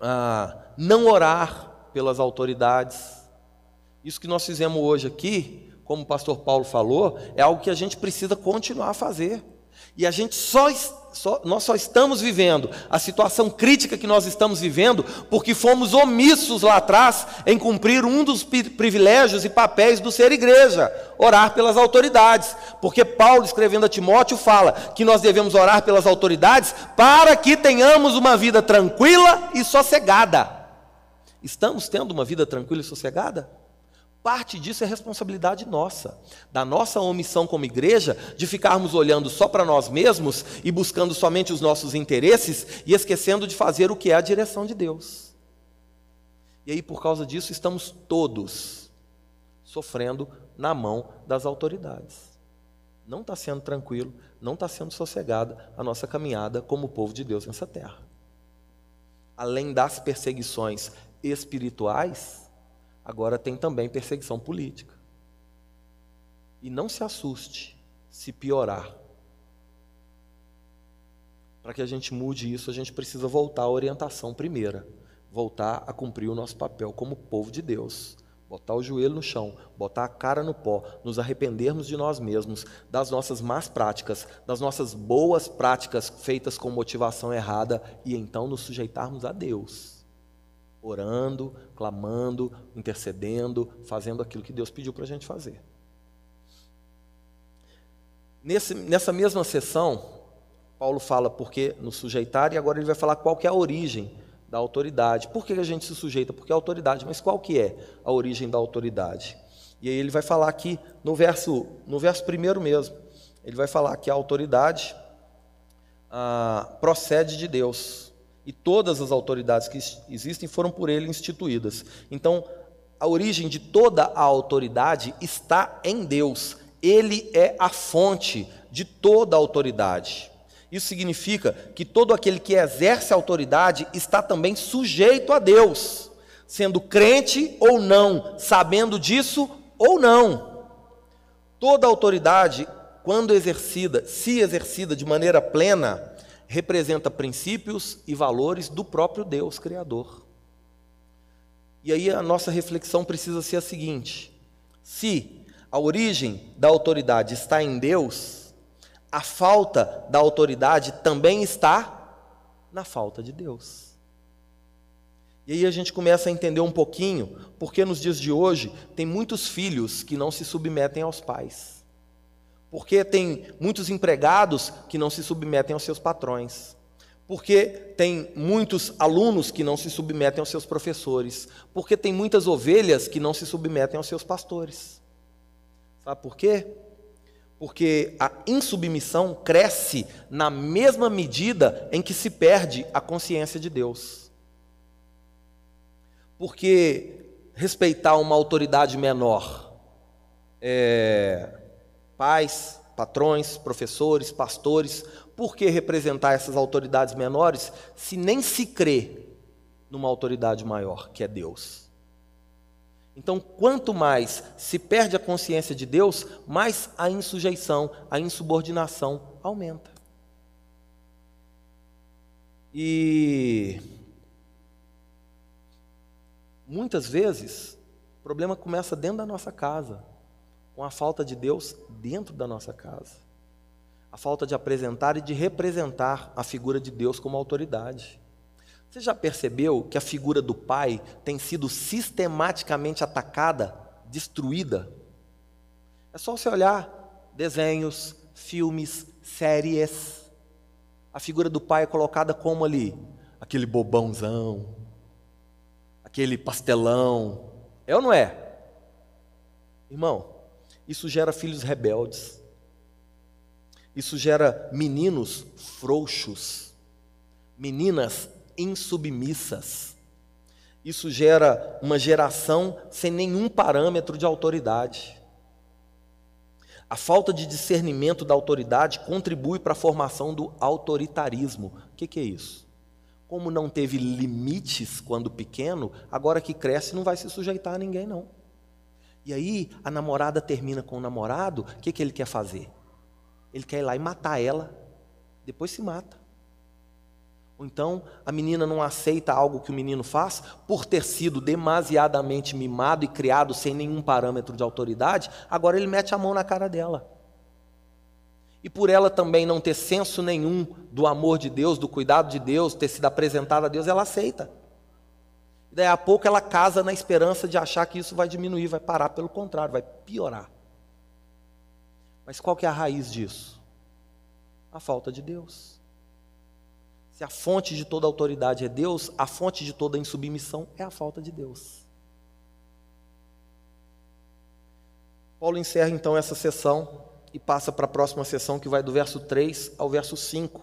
ah, não orar pelas autoridades. Isso que nós fizemos hoje aqui, como o pastor Paulo falou, é algo que a gente precisa continuar a fazer. E a gente só, só, nós só estamos vivendo a situação crítica que nós estamos vivendo porque fomos omissos lá atrás em cumprir um dos privilégios e papéis do ser igreja, orar pelas autoridades. Porque Paulo, escrevendo a Timóteo, fala que nós devemos orar pelas autoridades para que tenhamos uma vida tranquila e sossegada. Estamos tendo uma vida tranquila e sossegada? Parte disso é responsabilidade nossa, da nossa omissão como igreja, de ficarmos olhando só para nós mesmos e buscando somente os nossos interesses e esquecendo de fazer o que é a direção de Deus. E aí, por causa disso, estamos todos sofrendo na mão das autoridades. Não está sendo tranquilo, não está sendo sossegada a nossa caminhada como povo de Deus nessa terra. Além das perseguições espirituais, agora tem também perseguição política. E não se assuste se piorar. Para que a gente mude isso, a gente precisa voltar à orientação primeira, voltar a cumprir o nosso papel como povo de Deus, botar o joelho no chão, botar a cara no pó, nos arrependermos de nós mesmos, das nossas más práticas, das nossas boas práticas feitas com motivação errada e então nos sujeitarmos a Deus orando, clamando, intercedendo, fazendo aquilo que Deus pediu para a gente fazer. Nesse, nessa mesma sessão, Paulo fala porque nos sujeitar, e agora ele vai falar qual que é a origem da autoridade. Por que a gente se sujeita? Porque é autoridade, mas qual que é a origem da autoridade? E aí ele vai falar aqui no verso, no verso primeiro mesmo, ele vai falar que a autoridade ah, procede de Deus e todas as autoridades que existem foram por ele instituídas. Então, a origem de toda a autoridade está em Deus. Ele é a fonte de toda a autoridade. Isso significa que todo aquele que exerce autoridade está também sujeito a Deus, sendo crente ou não, sabendo disso ou não. Toda autoridade, quando exercida, se exercida de maneira plena, representa princípios e valores do próprio Deus Criador. E aí a nossa reflexão precisa ser a seguinte: se a origem da autoridade está em Deus, a falta da autoridade também está na falta de Deus. E aí a gente começa a entender um pouquinho, porque nos dias de hoje tem muitos filhos que não se submetem aos pais. Porque tem muitos empregados que não se submetem aos seus patrões. Porque tem muitos alunos que não se submetem aos seus professores. Porque tem muitas ovelhas que não se submetem aos seus pastores. Sabe por quê? Porque a insubmissão cresce na mesma medida em que se perde a consciência de Deus. Porque respeitar uma autoridade menor é, pais, patrões, professores, pastores, por que representar essas autoridades menores se nem se crê numa autoridade maior, que é Deus? Então, quanto mais se perde a consciência de Deus, mais a insujeição, a insubordinação aumenta. E muitas vezes o problema começa dentro da nossa casa com a falta de Deus dentro da nossa casa. A falta de apresentar e de representar a figura de Deus como autoridade. Você já percebeu que a figura do pai tem sido sistematicamente atacada, destruída? É só você olhar desenhos, filmes, séries. A figura do pai é colocada como ali? Aquele bobãozão, aquele pastelão. É ou não é? Irmão, isso gera filhos rebeldes. Isso gera meninos frouxos, meninas insubmissas. Isso gera uma geração sem nenhum parâmetro de autoridade. A falta de discernimento da autoridade contribui para a formação do autoritarismo. O que, que é isso? Como não teve limites quando pequeno, agora que cresce não vai se sujeitar a ninguém, não. E aí a namorada termina com o namorado, o que, que ele quer fazer? Ele quer ir lá e matar ela, depois se mata. Ou então a menina não aceita algo que o menino faz por ter sido demasiadamente mimado e criado sem nenhum parâmetro de autoridade, agora ele mete a mão na cara dela. E por ela também não ter senso nenhum do amor de Deus, do cuidado de Deus, ter sido apresentada a Deus, ela aceita. Daí a pouco ela casa na esperança de achar que isso vai diminuir, vai parar, pelo contrário, vai piorar. Mas qual que é a raiz disso? A falta de Deus. Se a fonte de toda autoridade é Deus, a fonte de toda insubmissão é a falta de Deus. Paulo encerra então essa sessão e passa para a próxima sessão, que vai do verso 3 ao verso 5,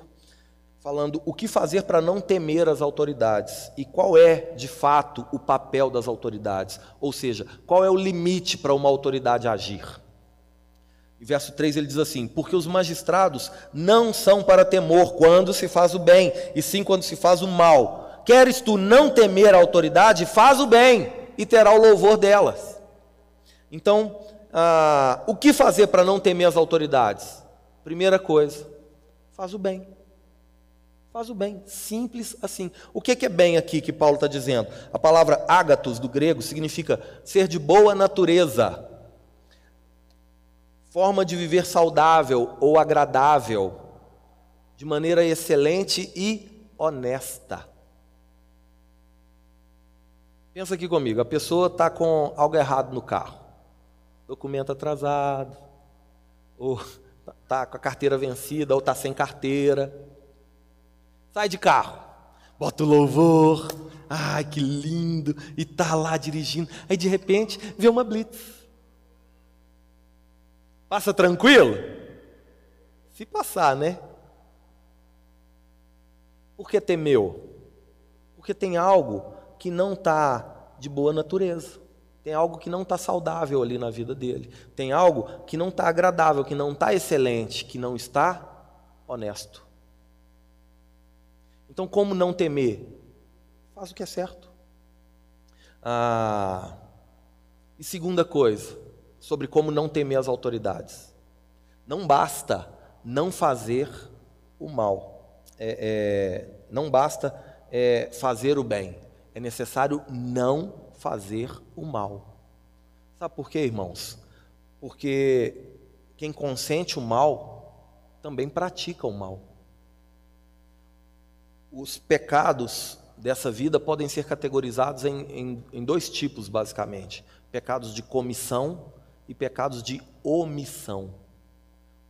falando o que fazer para não temer as autoridades e qual é, de fato, o papel das autoridades, ou seja, qual é o limite para uma autoridade agir. E verso 3 ele diz assim: Porque os magistrados não são para temor quando se faz o bem, e sim quando se faz o mal. Queres tu não temer a autoridade, faz o bem, e terá o louvor delas. Então, ah, o que fazer para não temer as autoridades? Primeira coisa, faz o bem. Faz o bem, simples assim. O que é bem aqui que Paulo está dizendo? A palavra ágatos do grego significa ser de boa natureza forma de viver saudável ou agradável, de maneira excelente e honesta. Pensa aqui comigo, a pessoa está com algo errado no carro, documento atrasado, ou está com a carteira vencida, ou está sem carteira. Sai de carro, bota o louvor, ai que lindo, e está lá dirigindo. Aí de repente vê uma blitz. Passa tranquilo? Se passar, né? Por que temeu? Porque tem algo que não está de boa natureza. Tem algo que não está saudável ali na vida dele. Tem algo que não está agradável, que não está excelente, que não está honesto. Então, como não temer? Faz o que é certo. Ah, e segunda coisa, sobre como não temer as autoridades. Não basta não fazer o mal, é, é, não basta é, fazer o bem, é necessário não fazer o mal. Sabe por quê, irmãos? Porque quem consente o mal também pratica o mal. Os pecados dessa vida podem ser categorizados em, em, em dois tipos, basicamente: pecados de comissão e pecados de omissão.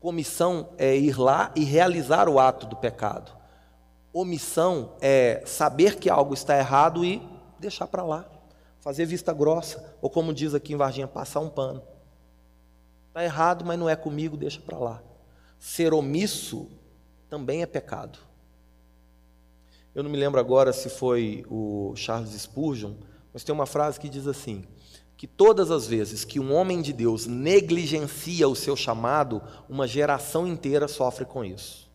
Comissão é ir lá e realizar o ato do pecado. Omissão é saber que algo está errado e deixar para lá, fazer vista grossa, ou como diz aqui em Varginha, passar um pano. Está errado, mas não é comigo, deixa para lá. Ser omisso também é pecado. Eu não me lembro agora se foi o Charles Spurgeon, mas tem uma frase que diz assim: que todas as vezes que um homem de Deus negligencia o seu chamado, uma geração inteira sofre com isso.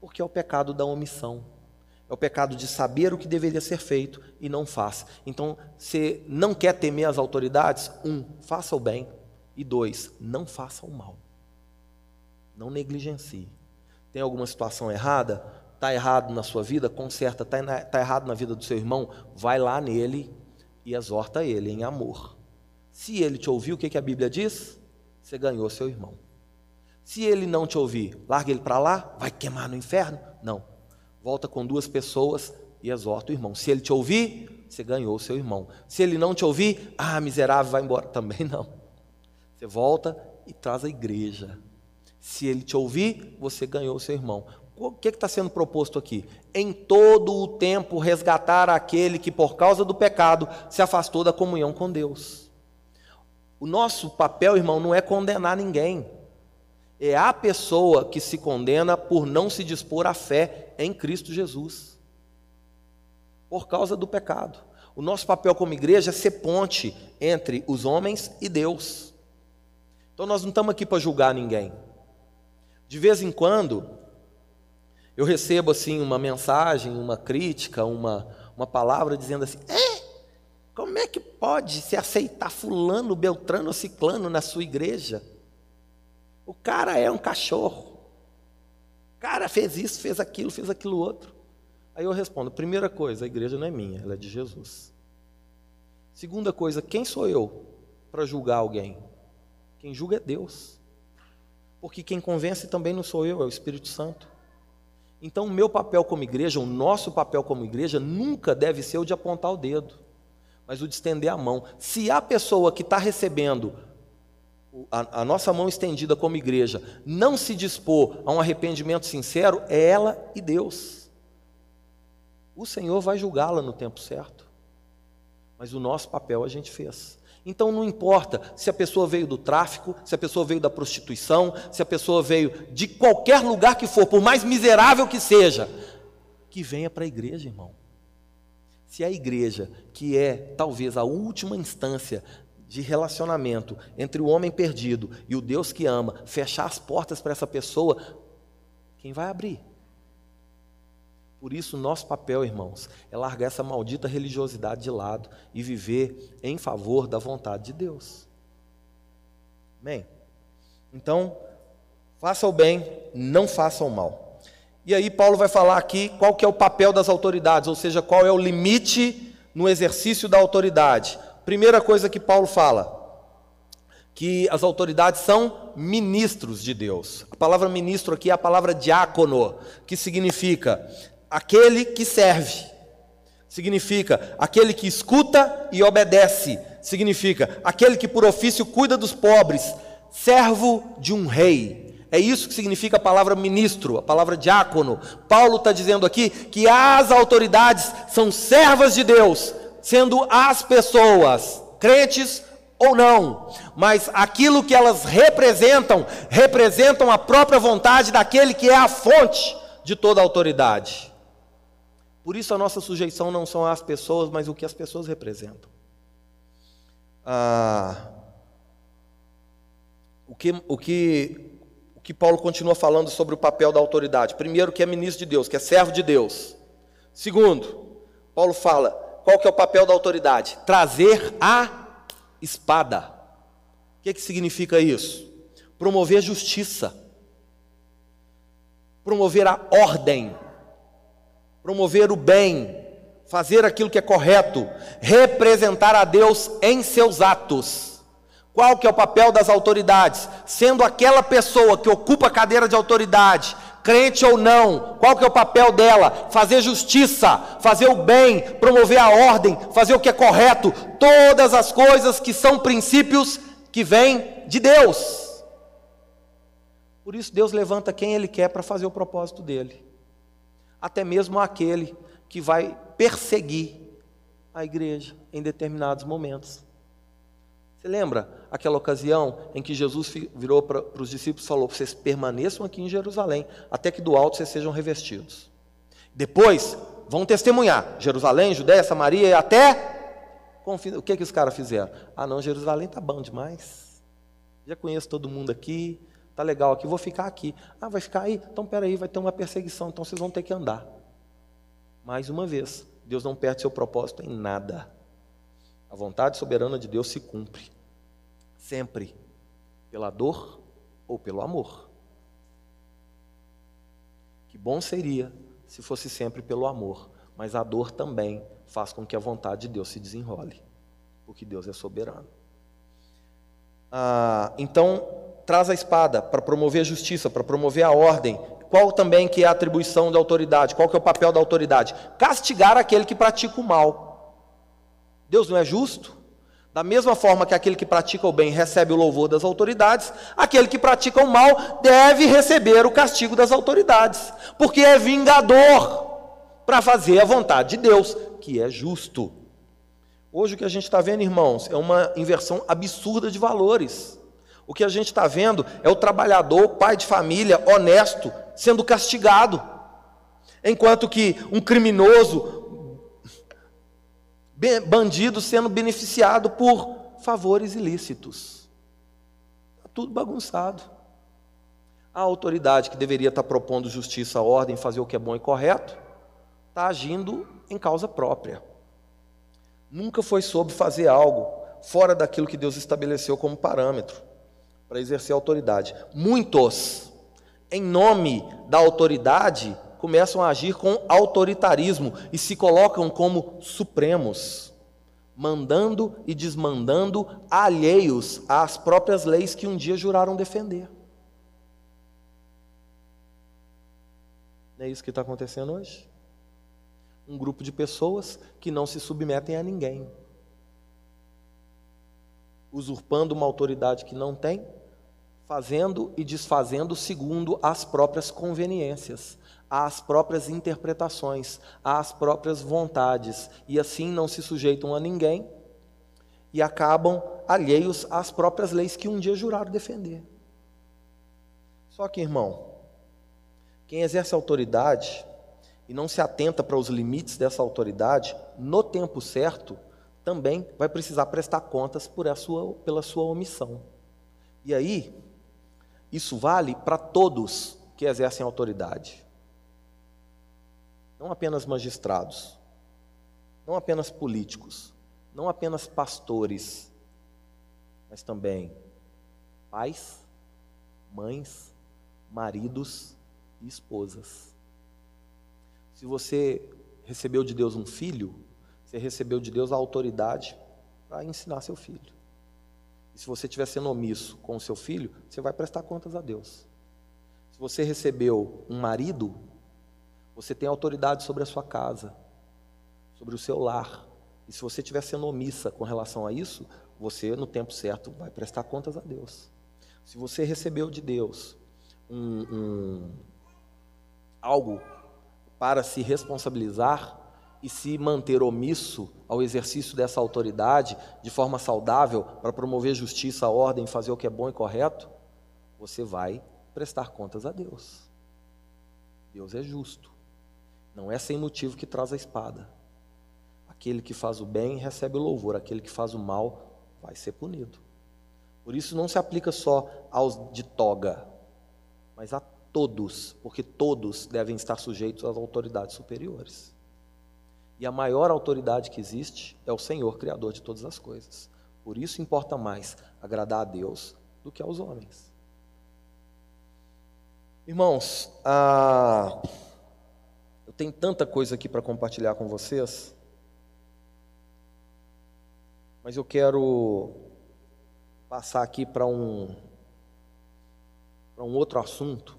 Porque é o pecado da omissão. É o pecado de saber o que deveria ser feito e não faz. Então, se não quer temer as autoridades, um, faça o bem. E dois, não faça o mal. Não negligencie. Tem alguma situação errada? Está errado na sua vida? Conserta. Está tá errado na vida do seu irmão? Vai lá nele e exorta ele em amor. Se ele te ouvir, o que, que a Bíblia diz? Você ganhou seu irmão. Se ele não te ouvir, larga ele para lá, vai queimar no inferno? Não. Volta com duas pessoas e exorta o irmão. Se ele te ouvir, você ganhou seu irmão. Se ele não te ouvir, ah, miserável, vai embora. Também não. Você volta e traz a igreja. Se ele te ouvir, você ganhou seu irmão. O que está sendo proposto aqui? Em todo o tempo resgatar aquele que, por causa do pecado, se afastou da comunhão com Deus. O nosso papel, irmão, não é condenar ninguém. É a pessoa que se condena por não se dispor à fé em Cristo Jesus. Por causa do pecado. O nosso papel como igreja é ser ponte entre os homens e Deus. Então nós não estamos aqui para julgar ninguém. De vez em quando, eu recebo assim uma mensagem, uma crítica, uma, uma palavra dizendo assim: é, como é que pode se aceitar fulano, beltrano ciclano na sua igreja? O cara é um cachorro. O cara fez isso, fez aquilo, fez aquilo outro. Aí eu respondo: primeira coisa, a igreja não é minha, ela é de Jesus. Segunda coisa, quem sou eu para julgar alguém? Quem julga é Deus. Porque quem convence também não sou eu, é o Espírito Santo. Então, o meu papel como igreja, o nosso papel como igreja, nunca deve ser o de apontar o dedo, mas o de estender a mão. Se a pessoa que está recebendo a, a, nossa mão estendida como igreja não se dispor a um arrependimento sincero, é ela e Deus. O Senhor vai julgá-la no tempo certo mas o nosso papel a gente fez. Então não importa se a pessoa veio do tráfico, se a pessoa veio da prostituição, se a pessoa veio de qualquer lugar que for, por mais miserável que seja, que venha para a igreja, irmão. Se a igreja, que é talvez a última instância de relacionamento entre o homem perdido e o Deus que ama, fechar as portas para essa pessoa, quem vai abrir? Por isso, nosso papel, irmãos, é largar essa maldita religiosidade de lado e viver em favor da vontade de Deus. Amém? Então, faça o bem, não faça o mal. E aí Paulo vai falar aqui qual que é o papel das autoridades, ou seja, qual é o limite no exercício da autoridade. Primeira coisa que Paulo fala, que as autoridades são ministros de Deus. A palavra ministro aqui é a palavra diácono, que significa aquele que serve. Significa aquele que escuta e obedece. Significa aquele que por ofício cuida dos pobres, servo de um rei. É isso que significa a palavra ministro, a palavra diácono. Paulo está dizendo aqui que as autoridades são servas de Deus, sendo as pessoas crentes ou não, mas aquilo que elas representam, representam a própria vontade daquele que é a fonte de toda a autoridade. Por isso a nossa sujeição não são as pessoas, mas o que as pessoas representam. Ah, o, que, o, que, o que Paulo continua falando sobre o papel da autoridade? Primeiro, que é ministro de Deus, que é servo de Deus. Segundo, Paulo fala, qual que é o papel da autoridade? Trazer a espada. O que, que significa isso? Promover justiça, promover a ordem promover o bem, fazer aquilo que é correto, representar a Deus em seus atos. Qual que é o papel das autoridades? Sendo aquela pessoa que ocupa a cadeira de autoridade, crente ou não, qual que é o papel dela? Fazer justiça, fazer o bem, promover a ordem, fazer o que é correto, todas as coisas que são princípios que vêm de Deus. Por isso Deus levanta quem ele quer para fazer o propósito dele até mesmo aquele que vai perseguir a igreja em determinados momentos. Você lembra aquela ocasião em que Jesus virou para os discípulos e falou: Vocês permaneçam aqui em Jerusalém, até que do alto vocês sejam revestidos. Depois vão testemunhar: Jerusalém, Judéia, Samaria e até. O que, que os caras fizeram? Ah, não, Jerusalém está bom demais. Já conheço todo mundo aqui, Tá legal aqui, vou ficar aqui. Ah, vai ficar aí? Então peraí, vai ter uma perseguição, então vocês vão ter que andar. Mais uma vez, Deus não perde seu propósito em nada. A vontade soberana de Deus se cumpre. Sempre. Pela dor ou pelo amor. Que bom seria se fosse sempre pelo amor, mas a dor também faz com que a vontade de Deus se desenrole, porque Deus é soberano. Ah, então, traz a espada para promover a justiça, para promover a ordem. Qual também que é a atribuição da autoridade? Qual que é o papel da autoridade? Castigar aquele que pratica o mal. Deus não é justo? Da mesma forma que aquele que pratica o bem recebe o louvor das autoridades, aquele que pratica o mal deve receber o castigo das autoridades, porque é vingador para fazer a vontade de Deus, que é justo. Hoje o que a gente está vendo, irmãos, é uma inversão absurda de valores. O que a gente está vendo é o trabalhador, pai de família, honesto, sendo castigado, enquanto que um criminoso, bandido, sendo beneficiado por favores ilícitos. tudo bagunçado. A autoridade que deveria estar propondo justiça, ordem, fazer o que é bom e correto, está agindo em causa própria. Nunca foi sobre fazer algo fora daquilo que Deus estabeleceu como parâmetro para exercer autoridade. Muitos, em nome da autoridade, começam a agir com autoritarismo e se colocam como supremos, mandando e desmandando alheios às próprias leis que um dia juraram defender. Não é isso que está acontecendo hoje? Um grupo de pessoas que não se submetem a ninguém, usurpando uma autoridade que não tem, fazendo e desfazendo segundo as próprias conveniências, às próprias interpretações, às próprias vontades, e assim não se sujeitam a ninguém e acabam alheios às próprias leis que um dia juraram defender. Só que, irmão, quem exerce autoridade e não se atenta para os limites dessa autoridade, no tempo certo, também vai precisar prestar contas por sua, pela sua omissão. E aí, isso vale para todos que exercem autoridade não apenas magistrados, não apenas políticos, não apenas pastores, mas também pais, mães, maridos e esposas. Se você recebeu de Deus um filho, você recebeu de Deus a autoridade para ensinar seu filho. E se você estiver sendo omisso com o seu filho, você vai prestar contas a Deus. Se você recebeu um marido, você tem autoridade sobre a sua casa, sobre o seu lar. E se você estiver sendo omissa com relação a isso, você, no tempo certo, vai prestar contas a Deus. Se você recebeu de Deus um, um, algo para se responsabilizar e se manter omisso ao exercício dessa autoridade de forma saudável para promover justiça, ordem, fazer o que é bom e correto, você vai prestar contas a Deus. Deus é justo. Não é sem motivo que traz a espada. Aquele que faz o bem recebe o louvor, aquele que faz o mal vai ser punido. Por isso não se aplica só aos de toga, mas a todos, porque todos devem estar sujeitos às autoridades superiores. E a maior autoridade que existe é o Senhor, Criador de todas as coisas. Por isso importa mais agradar a Deus do que aos homens. Irmãos, a tenho tanta coisa aqui para compartilhar com vocês, mas eu quero passar aqui para um, para um outro assunto,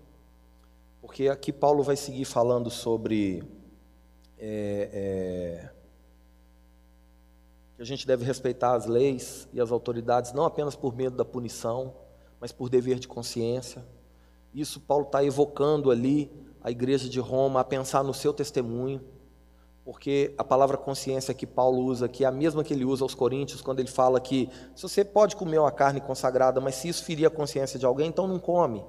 porque aqui Paulo vai seguir falando sobre é, é, que a gente deve respeitar as leis e as autoridades, não apenas por medo da punição, mas por dever de consciência. Isso Paulo está evocando ali a igreja de Roma a pensar no seu testemunho, porque a palavra consciência que Paulo usa aqui é a mesma que ele usa aos Coríntios, quando ele fala que se você pode comer uma carne consagrada, mas se isso ferir a consciência de alguém, então não come,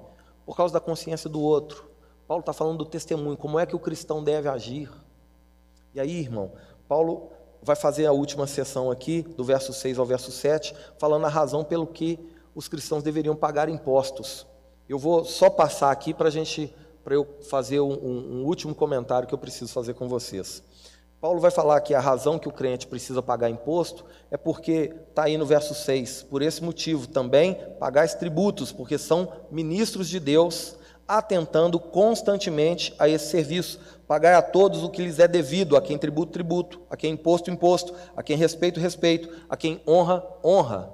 por causa da consciência do outro. Paulo está falando do testemunho, como é que o cristão deve agir. E aí, irmão, Paulo vai fazer a última sessão aqui, do verso 6 ao verso 7, falando a razão pelo que os cristãos deveriam pagar impostos. Eu vou só passar aqui para gente para eu fazer um, um, um último comentário que eu preciso fazer com vocês. Paulo vai falar que a razão que o crente precisa pagar imposto é porque está aí no verso 6. Por esse motivo também pagais tributos, porque são ministros de Deus, atentando constantemente a esse serviço. Pagai a todos o que lhes é devido, a quem tributo, tributo, a quem imposto, imposto, a quem respeito, respeito, a quem honra, honra.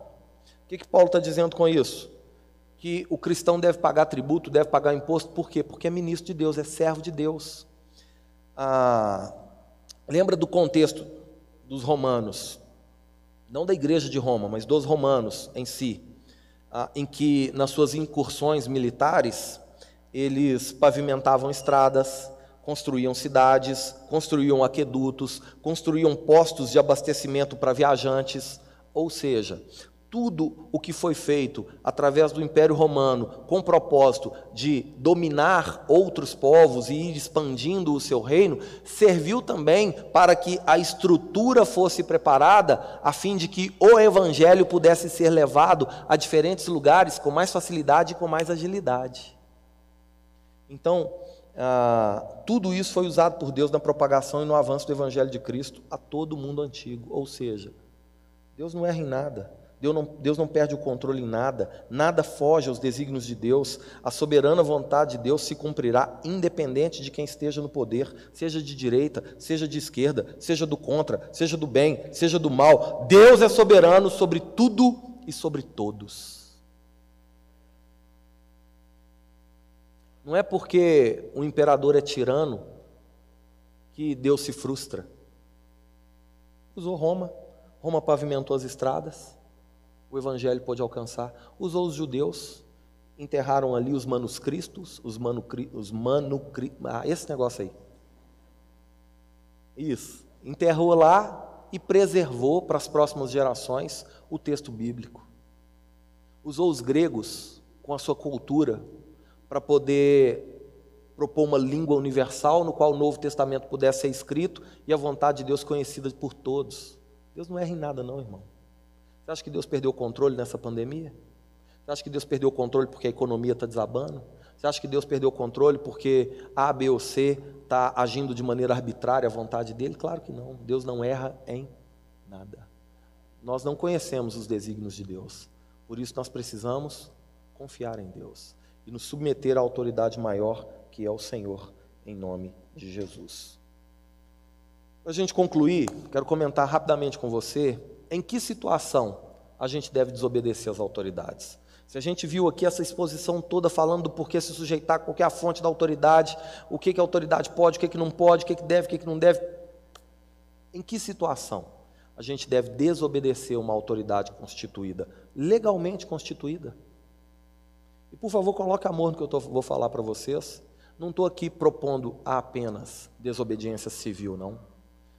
O que, que Paulo está dizendo com isso? que o cristão deve pagar tributo, deve pagar imposto, por quê? Porque é ministro de Deus, é servo de Deus. Ah, lembra do contexto dos romanos, não da igreja de Roma, mas dos romanos em si, ah, em que nas suas incursões militares eles pavimentavam estradas, construíam cidades, construíam aquedutos, construíam postos de abastecimento para viajantes, ou seja, tudo o que foi feito através do Império Romano com o propósito de dominar outros povos e ir expandindo o seu reino, serviu também para que a estrutura fosse preparada a fim de que o evangelho pudesse ser levado a diferentes lugares com mais facilidade e com mais agilidade. Então, ah, tudo isso foi usado por Deus na propagação e no avanço do evangelho de Cristo a todo o mundo antigo, ou seja, Deus não erra em nada. Deus não, Deus não perde o controle em nada, nada foge aos desígnios de Deus, a soberana vontade de Deus se cumprirá, independente de quem esteja no poder, seja de direita, seja de esquerda, seja do contra, seja do bem, seja do mal. Deus é soberano sobre tudo e sobre todos. Não é porque o imperador é tirano que Deus se frustra. Usou Roma, Roma pavimentou as estradas, o evangelho pôde alcançar. Usou os judeus, enterraram ali os manuscritos, os manuscritos, os manuscri... ah, esse negócio aí. Isso. Enterrou lá e preservou para as próximas gerações o texto bíblico. Usou os gregos com a sua cultura para poder propor uma língua universal no qual o Novo Testamento pudesse ser escrito e a vontade de Deus conhecida por todos. Deus não erra em nada, não, irmão. Você acha que Deus perdeu o controle nessa pandemia? Você acha que Deus perdeu o controle porque a economia está desabando? Você acha que Deus perdeu o controle porque A, B ou C está agindo de maneira arbitrária à vontade dele? Claro que não. Deus não erra em nada. Nós não conhecemos os desígnios de Deus. Por isso nós precisamos confiar em Deus e nos submeter à autoridade maior que é o Senhor, em nome de Jesus. Para a gente concluir, quero comentar rapidamente com você em que situação a gente deve desobedecer às autoridades? Se a gente viu aqui essa exposição toda falando do porquê se sujeitar a qualquer fonte da autoridade, o que, que a autoridade pode, o que, que não pode, o que, que deve, o que, que não deve, em que situação a gente deve desobedecer uma autoridade constituída, legalmente constituída? E por favor, coloque amor no que eu tô, vou falar para vocês. Não estou aqui propondo apenas desobediência civil, não.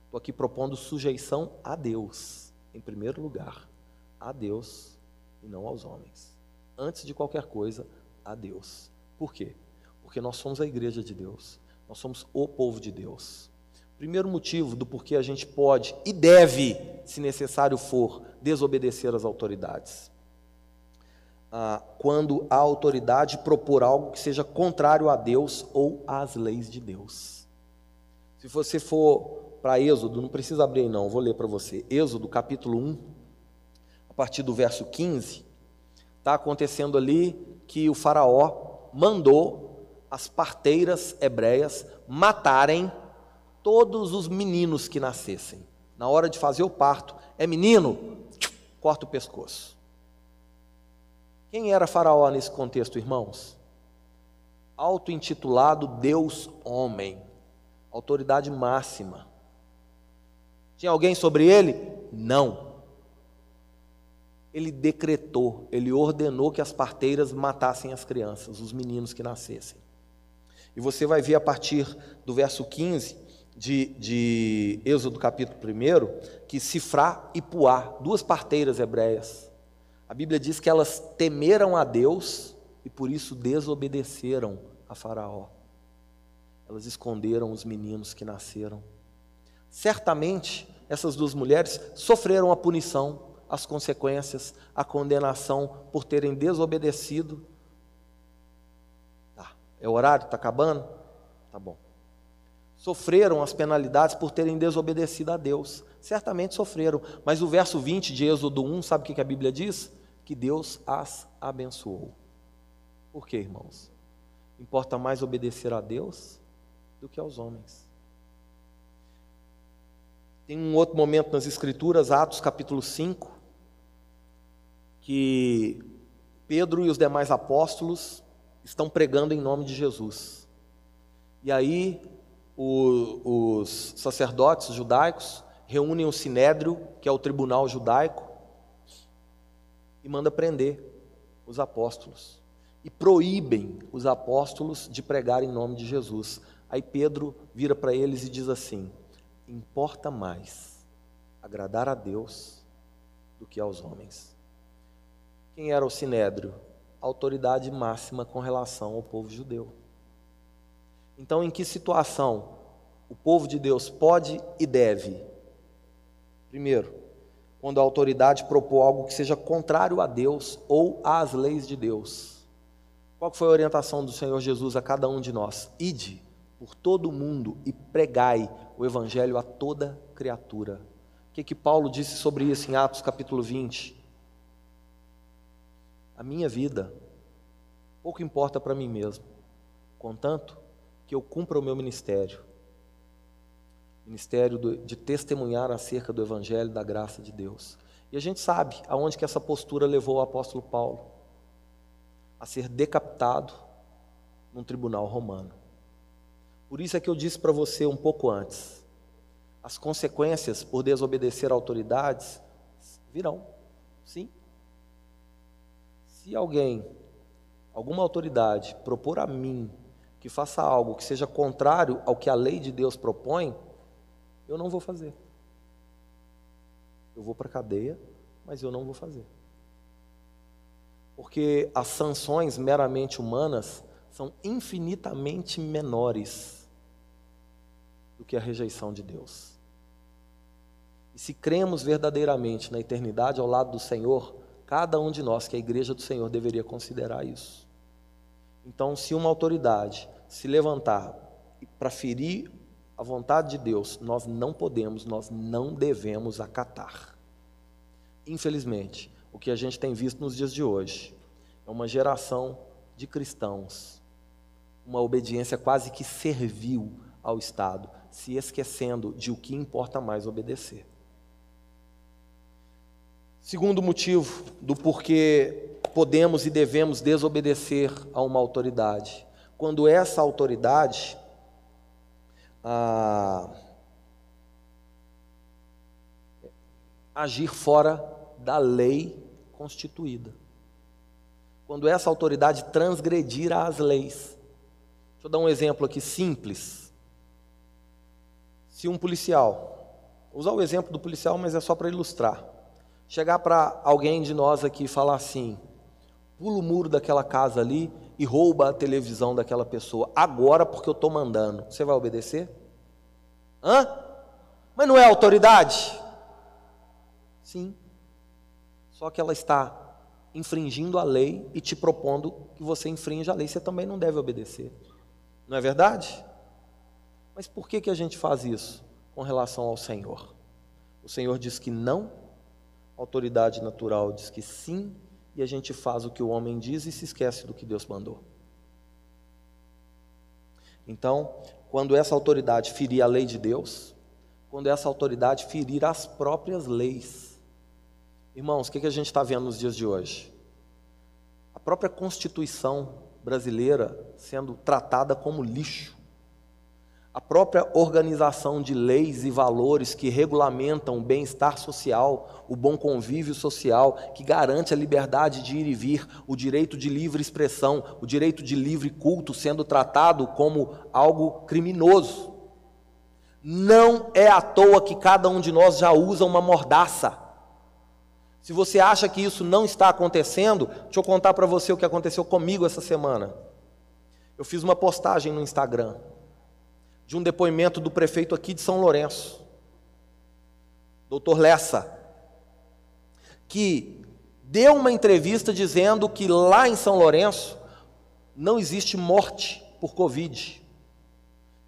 Estou aqui propondo sujeição a Deus em primeiro lugar, a Deus e não aos homens. Antes de qualquer coisa, a Deus. Por quê? Porque nós somos a igreja de Deus, nós somos o povo de Deus. Primeiro motivo do porquê a gente pode e deve, se necessário for, desobedecer às autoridades. Ah, quando a autoridade propor algo que seja contrário a Deus ou às leis de Deus. Se você for para Êxodo, não precisa abrir aí não, vou ler para você. Êxodo capítulo 1, a partir do verso 15, está acontecendo ali que o faraó mandou as parteiras hebreias matarem todos os meninos que nascessem. Na hora de fazer o parto, é menino, corta o pescoço. Quem era faraó nesse contexto, irmãos? Auto-intitulado Deus homem, autoridade máxima. Tinha alguém sobre ele? Não. Ele decretou, ele ordenou que as parteiras matassem as crianças, os meninos que nascessem. E você vai ver a partir do verso 15 de, de Êxodo capítulo 1, que Sifrá e Puá, duas parteiras hebreias, a Bíblia diz que elas temeram a Deus e por isso desobedeceram a Faraó. Elas esconderam os meninos que nasceram. Certamente, essas duas mulheres sofreram a punição, as consequências, a condenação por terem desobedecido. Tá, é o horário? Está acabando? Tá bom. Sofreram as penalidades por terem desobedecido a Deus. Certamente sofreram. Mas o verso 20 de Êxodo 1, sabe o que a Bíblia diz? Que Deus as abençoou. Por quê, irmãos? Importa mais obedecer a Deus do que aos homens. Tem um outro momento nas Escrituras, Atos capítulo 5, que Pedro e os demais apóstolos estão pregando em nome de Jesus. E aí o, os sacerdotes judaicos reúnem o sinédrio, que é o tribunal judaico, e manda prender os apóstolos. E proíbem os apóstolos de pregar em nome de Jesus. Aí Pedro vira para eles e diz assim: importa mais agradar a Deus do que aos homens. Quem era o sinédrio? A autoridade máxima com relação ao povo judeu. Então, em que situação o povo de Deus pode e deve? Primeiro, quando a autoridade propor algo que seja contrário a Deus ou às leis de Deus. Qual foi a orientação do Senhor Jesus a cada um de nós? Ide por todo o mundo e pregai o evangelho a toda criatura. O que que Paulo disse sobre isso em Atos capítulo 20? A minha vida pouco importa para mim mesmo, contanto que eu cumpra o meu ministério. Ministério de testemunhar acerca do evangelho da graça de Deus. E a gente sabe aonde que essa postura levou o apóstolo Paulo a ser decapitado num tribunal romano. Por isso é que eu disse para você um pouco antes: as consequências por desobedecer autoridades virão, sim. Se alguém, alguma autoridade, propor a mim que faça algo que seja contrário ao que a lei de Deus propõe, eu não vou fazer. Eu vou para a cadeia, mas eu não vou fazer. Porque as sanções meramente humanas são infinitamente menores do que a rejeição de Deus. E se cremos verdadeiramente na eternidade ao lado do Senhor, cada um de nós, que é a igreja do Senhor, deveria considerar isso. Então, se uma autoridade se levantar para ferir a vontade de Deus, nós não podemos, nós não devemos acatar. Infelizmente, o que a gente tem visto nos dias de hoje é uma geração de cristãos, uma obediência quase que servil ao Estado, se esquecendo de o que importa mais obedecer. Segundo motivo do porquê podemos e devemos desobedecer a uma autoridade, quando essa autoridade ah, agir fora da lei constituída. Quando essa autoridade transgredir as leis. Deixa eu dar um exemplo aqui simples. Se um policial, vou usar o exemplo do policial, mas é só para ilustrar. Chegar para alguém de nós aqui e falar assim: pula o muro daquela casa ali e rouba a televisão daquela pessoa agora porque eu estou mandando. Você vai obedecer? Hã? Mas não é autoridade? Sim. Só que ela está infringindo a lei e te propondo que você infrinja a lei, você também não deve obedecer. Não é verdade? Mas por que, que a gente faz isso com relação ao Senhor? O Senhor diz que não, a autoridade natural diz que sim, e a gente faz o que o homem diz e se esquece do que Deus mandou. Então, quando essa autoridade ferir a lei de Deus, quando essa autoridade ferir as próprias leis, irmãos, o que a gente está vendo nos dias de hoje? A própria Constituição brasileira sendo tratada como lixo a própria organização de leis e valores que regulamentam o bem-estar social, o bom convívio social, que garante a liberdade de ir e vir, o direito de livre expressão, o direito de livre culto sendo tratado como algo criminoso. Não é à toa que cada um de nós já usa uma mordaça. Se você acha que isso não está acontecendo, deixa eu contar para você o que aconteceu comigo essa semana. Eu fiz uma postagem no Instagram de um depoimento do prefeito aqui de São Lourenço, doutor Lessa, que deu uma entrevista dizendo que lá em São Lourenço não existe morte por Covid,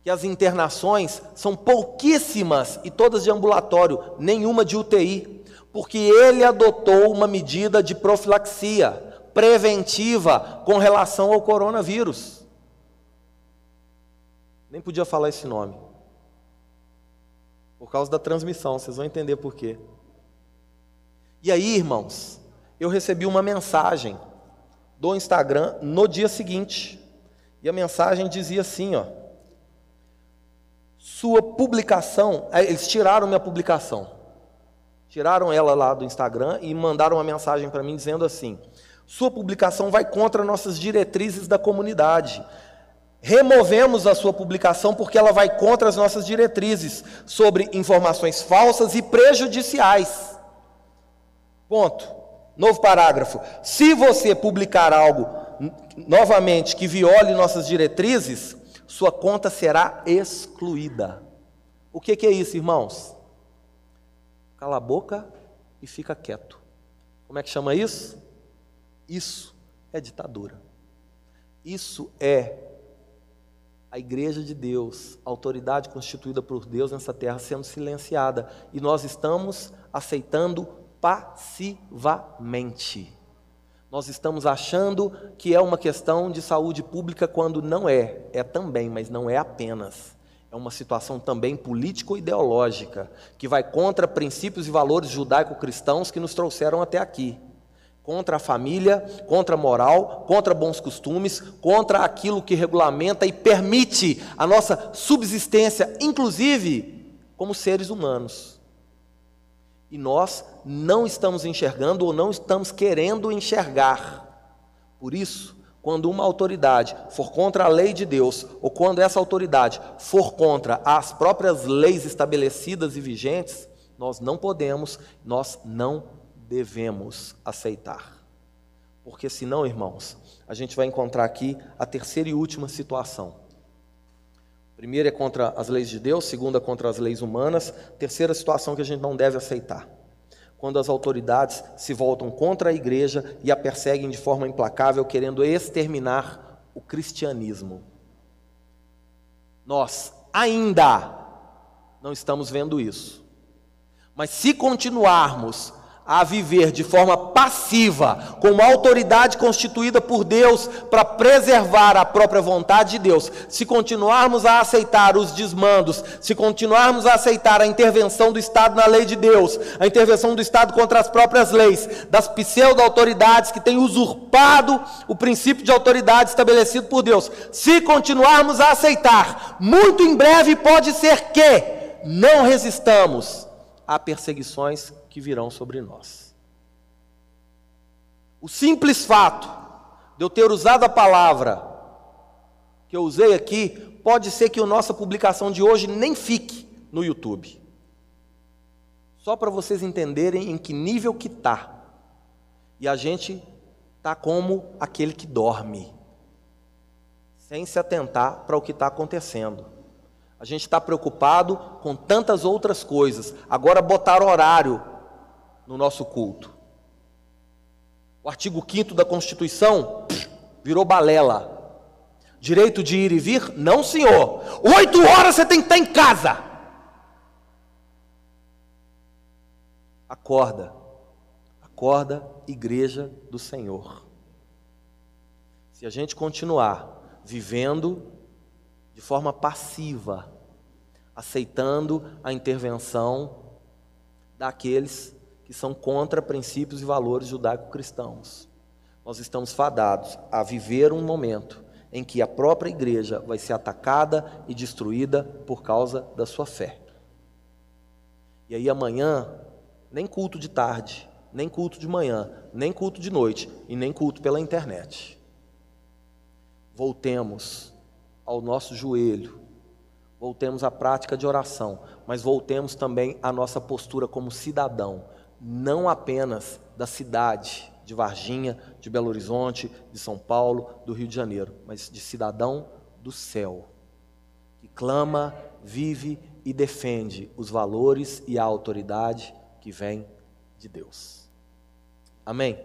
que as internações são pouquíssimas e todas de ambulatório, nenhuma de UTI, porque ele adotou uma medida de profilaxia preventiva com relação ao coronavírus. Nem podia falar esse nome. Por causa da transmissão, vocês vão entender por quê. E aí, irmãos, eu recebi uma mensagem do Instagram no dia seguinte. E a mensagem dizia assim, ó: Sua publicação, é, eles tiraram minha publicação. Tiraram ela lá do Instagram e mandaram uma mensagem para mim dizendo assim: Sua publicação vai contra nossas diretrizes da comunidade removemos a sua publicação porque ela vai contra as nossas diretrizes sobre informações falsas e prejudiciais. Ponto. Novo parágrafo. Se você publicar algo novamente que viole nossas diretrizes, sua conta será excluída. O que, que é isso, irmãos? Cala a boca e fica quieto. Como é que chama isso? Isso é ditadura. Isso é a igreja de Deus, a autoridade constituída por Deus nessa terra sendo silenciada. E nós estamos aceitando passivamente. Nós estamos achando que é uma questão de saúde pública quando não é. É também, mas não é apenas. É uma situação também político-ideológica, que vai contra princípios e valores judaico-cristãos que nos trouxeram até aqui. Contra a família, contra a moral, contra bons costumes, contra aquilo que regulamenta e permite a nossa subsistência, inclusive como seres humanos. E nós não estamos enxergando ou não estamos querendo enxergar. Por isso, quando uma autoridade for contra a lei de Deus, ou quando essa autoridade for contra as próprias leis estabelecidas e vigentes, nós não podemos, nós não devemos aceitar. Porque senão, irmãos, a gente vai encontrar aqui a terceira e última situação. Primeira é contra as leis de Deus, segunda contra as leis humanas, terceira situação que a gente não deve aceitar. Quando as autoridades se voltam contra a igreja e a perseguem de forma implacável, querendo exterminar o cristianismo. Nós ainda não estamos vendo isso. Mas se continuarmos a viver de forma passiva, com uma autoridade constituída por Deus para preservar a própria vontade de Deus, se continuarmos a aceitar os desmandos, se continuarmos a aceitar a intervenção do Estado na lei de Deus, a intervenção do Estado contra as próprias leis, das pseudo-autoridades que têm usurpado o princípio de autoridade estabelecido por Deus, se continuarmos a aceitar, muito em breve pode ser que não resistamos a perseguições que virão sobre nós. O simples fato de eu ter usado a palavra que eu usei aqui, pode ser que a nossa publicação de hoje nem fique no YouTube. Só para vocês entenderem em que nível que está. E a gente está como aquele que dorme, sem se atentar para o que está acontecendo. A gente está preocupado com tantas outras coisas. Agora botar horário no nosso culto. O artigo 5 da Constituição virou balela. Direito de ir e vir? Não, senhor. Oito horas você tem que estar em casa. Acorda. Acorda, igreja do Senhor. Se a gente continuar vivendo de forma passiva, aceitando a intervenção daqueles que são contra princípios e valores judaico-cristãos. Nós estamos fadados a viver um momento em que a própria igreja vai ser atacada e destruída por causa da sua fé. E aí amanhã, nem culto de tarde, nem culto de manhã, nem culto de noite e nem culto pela internet. Voltemos ao nosso joelho, voltemos à prática de oração, mas voltemos também à nossa postura como cidadão não apenas da cidade de Varginha, de Belo Horizonte, de São Paulo, do Rio de Janeiro, mas de cidadão do céu, que clama, vive e defende os valores e a autoridade que vem de Deus. Amém?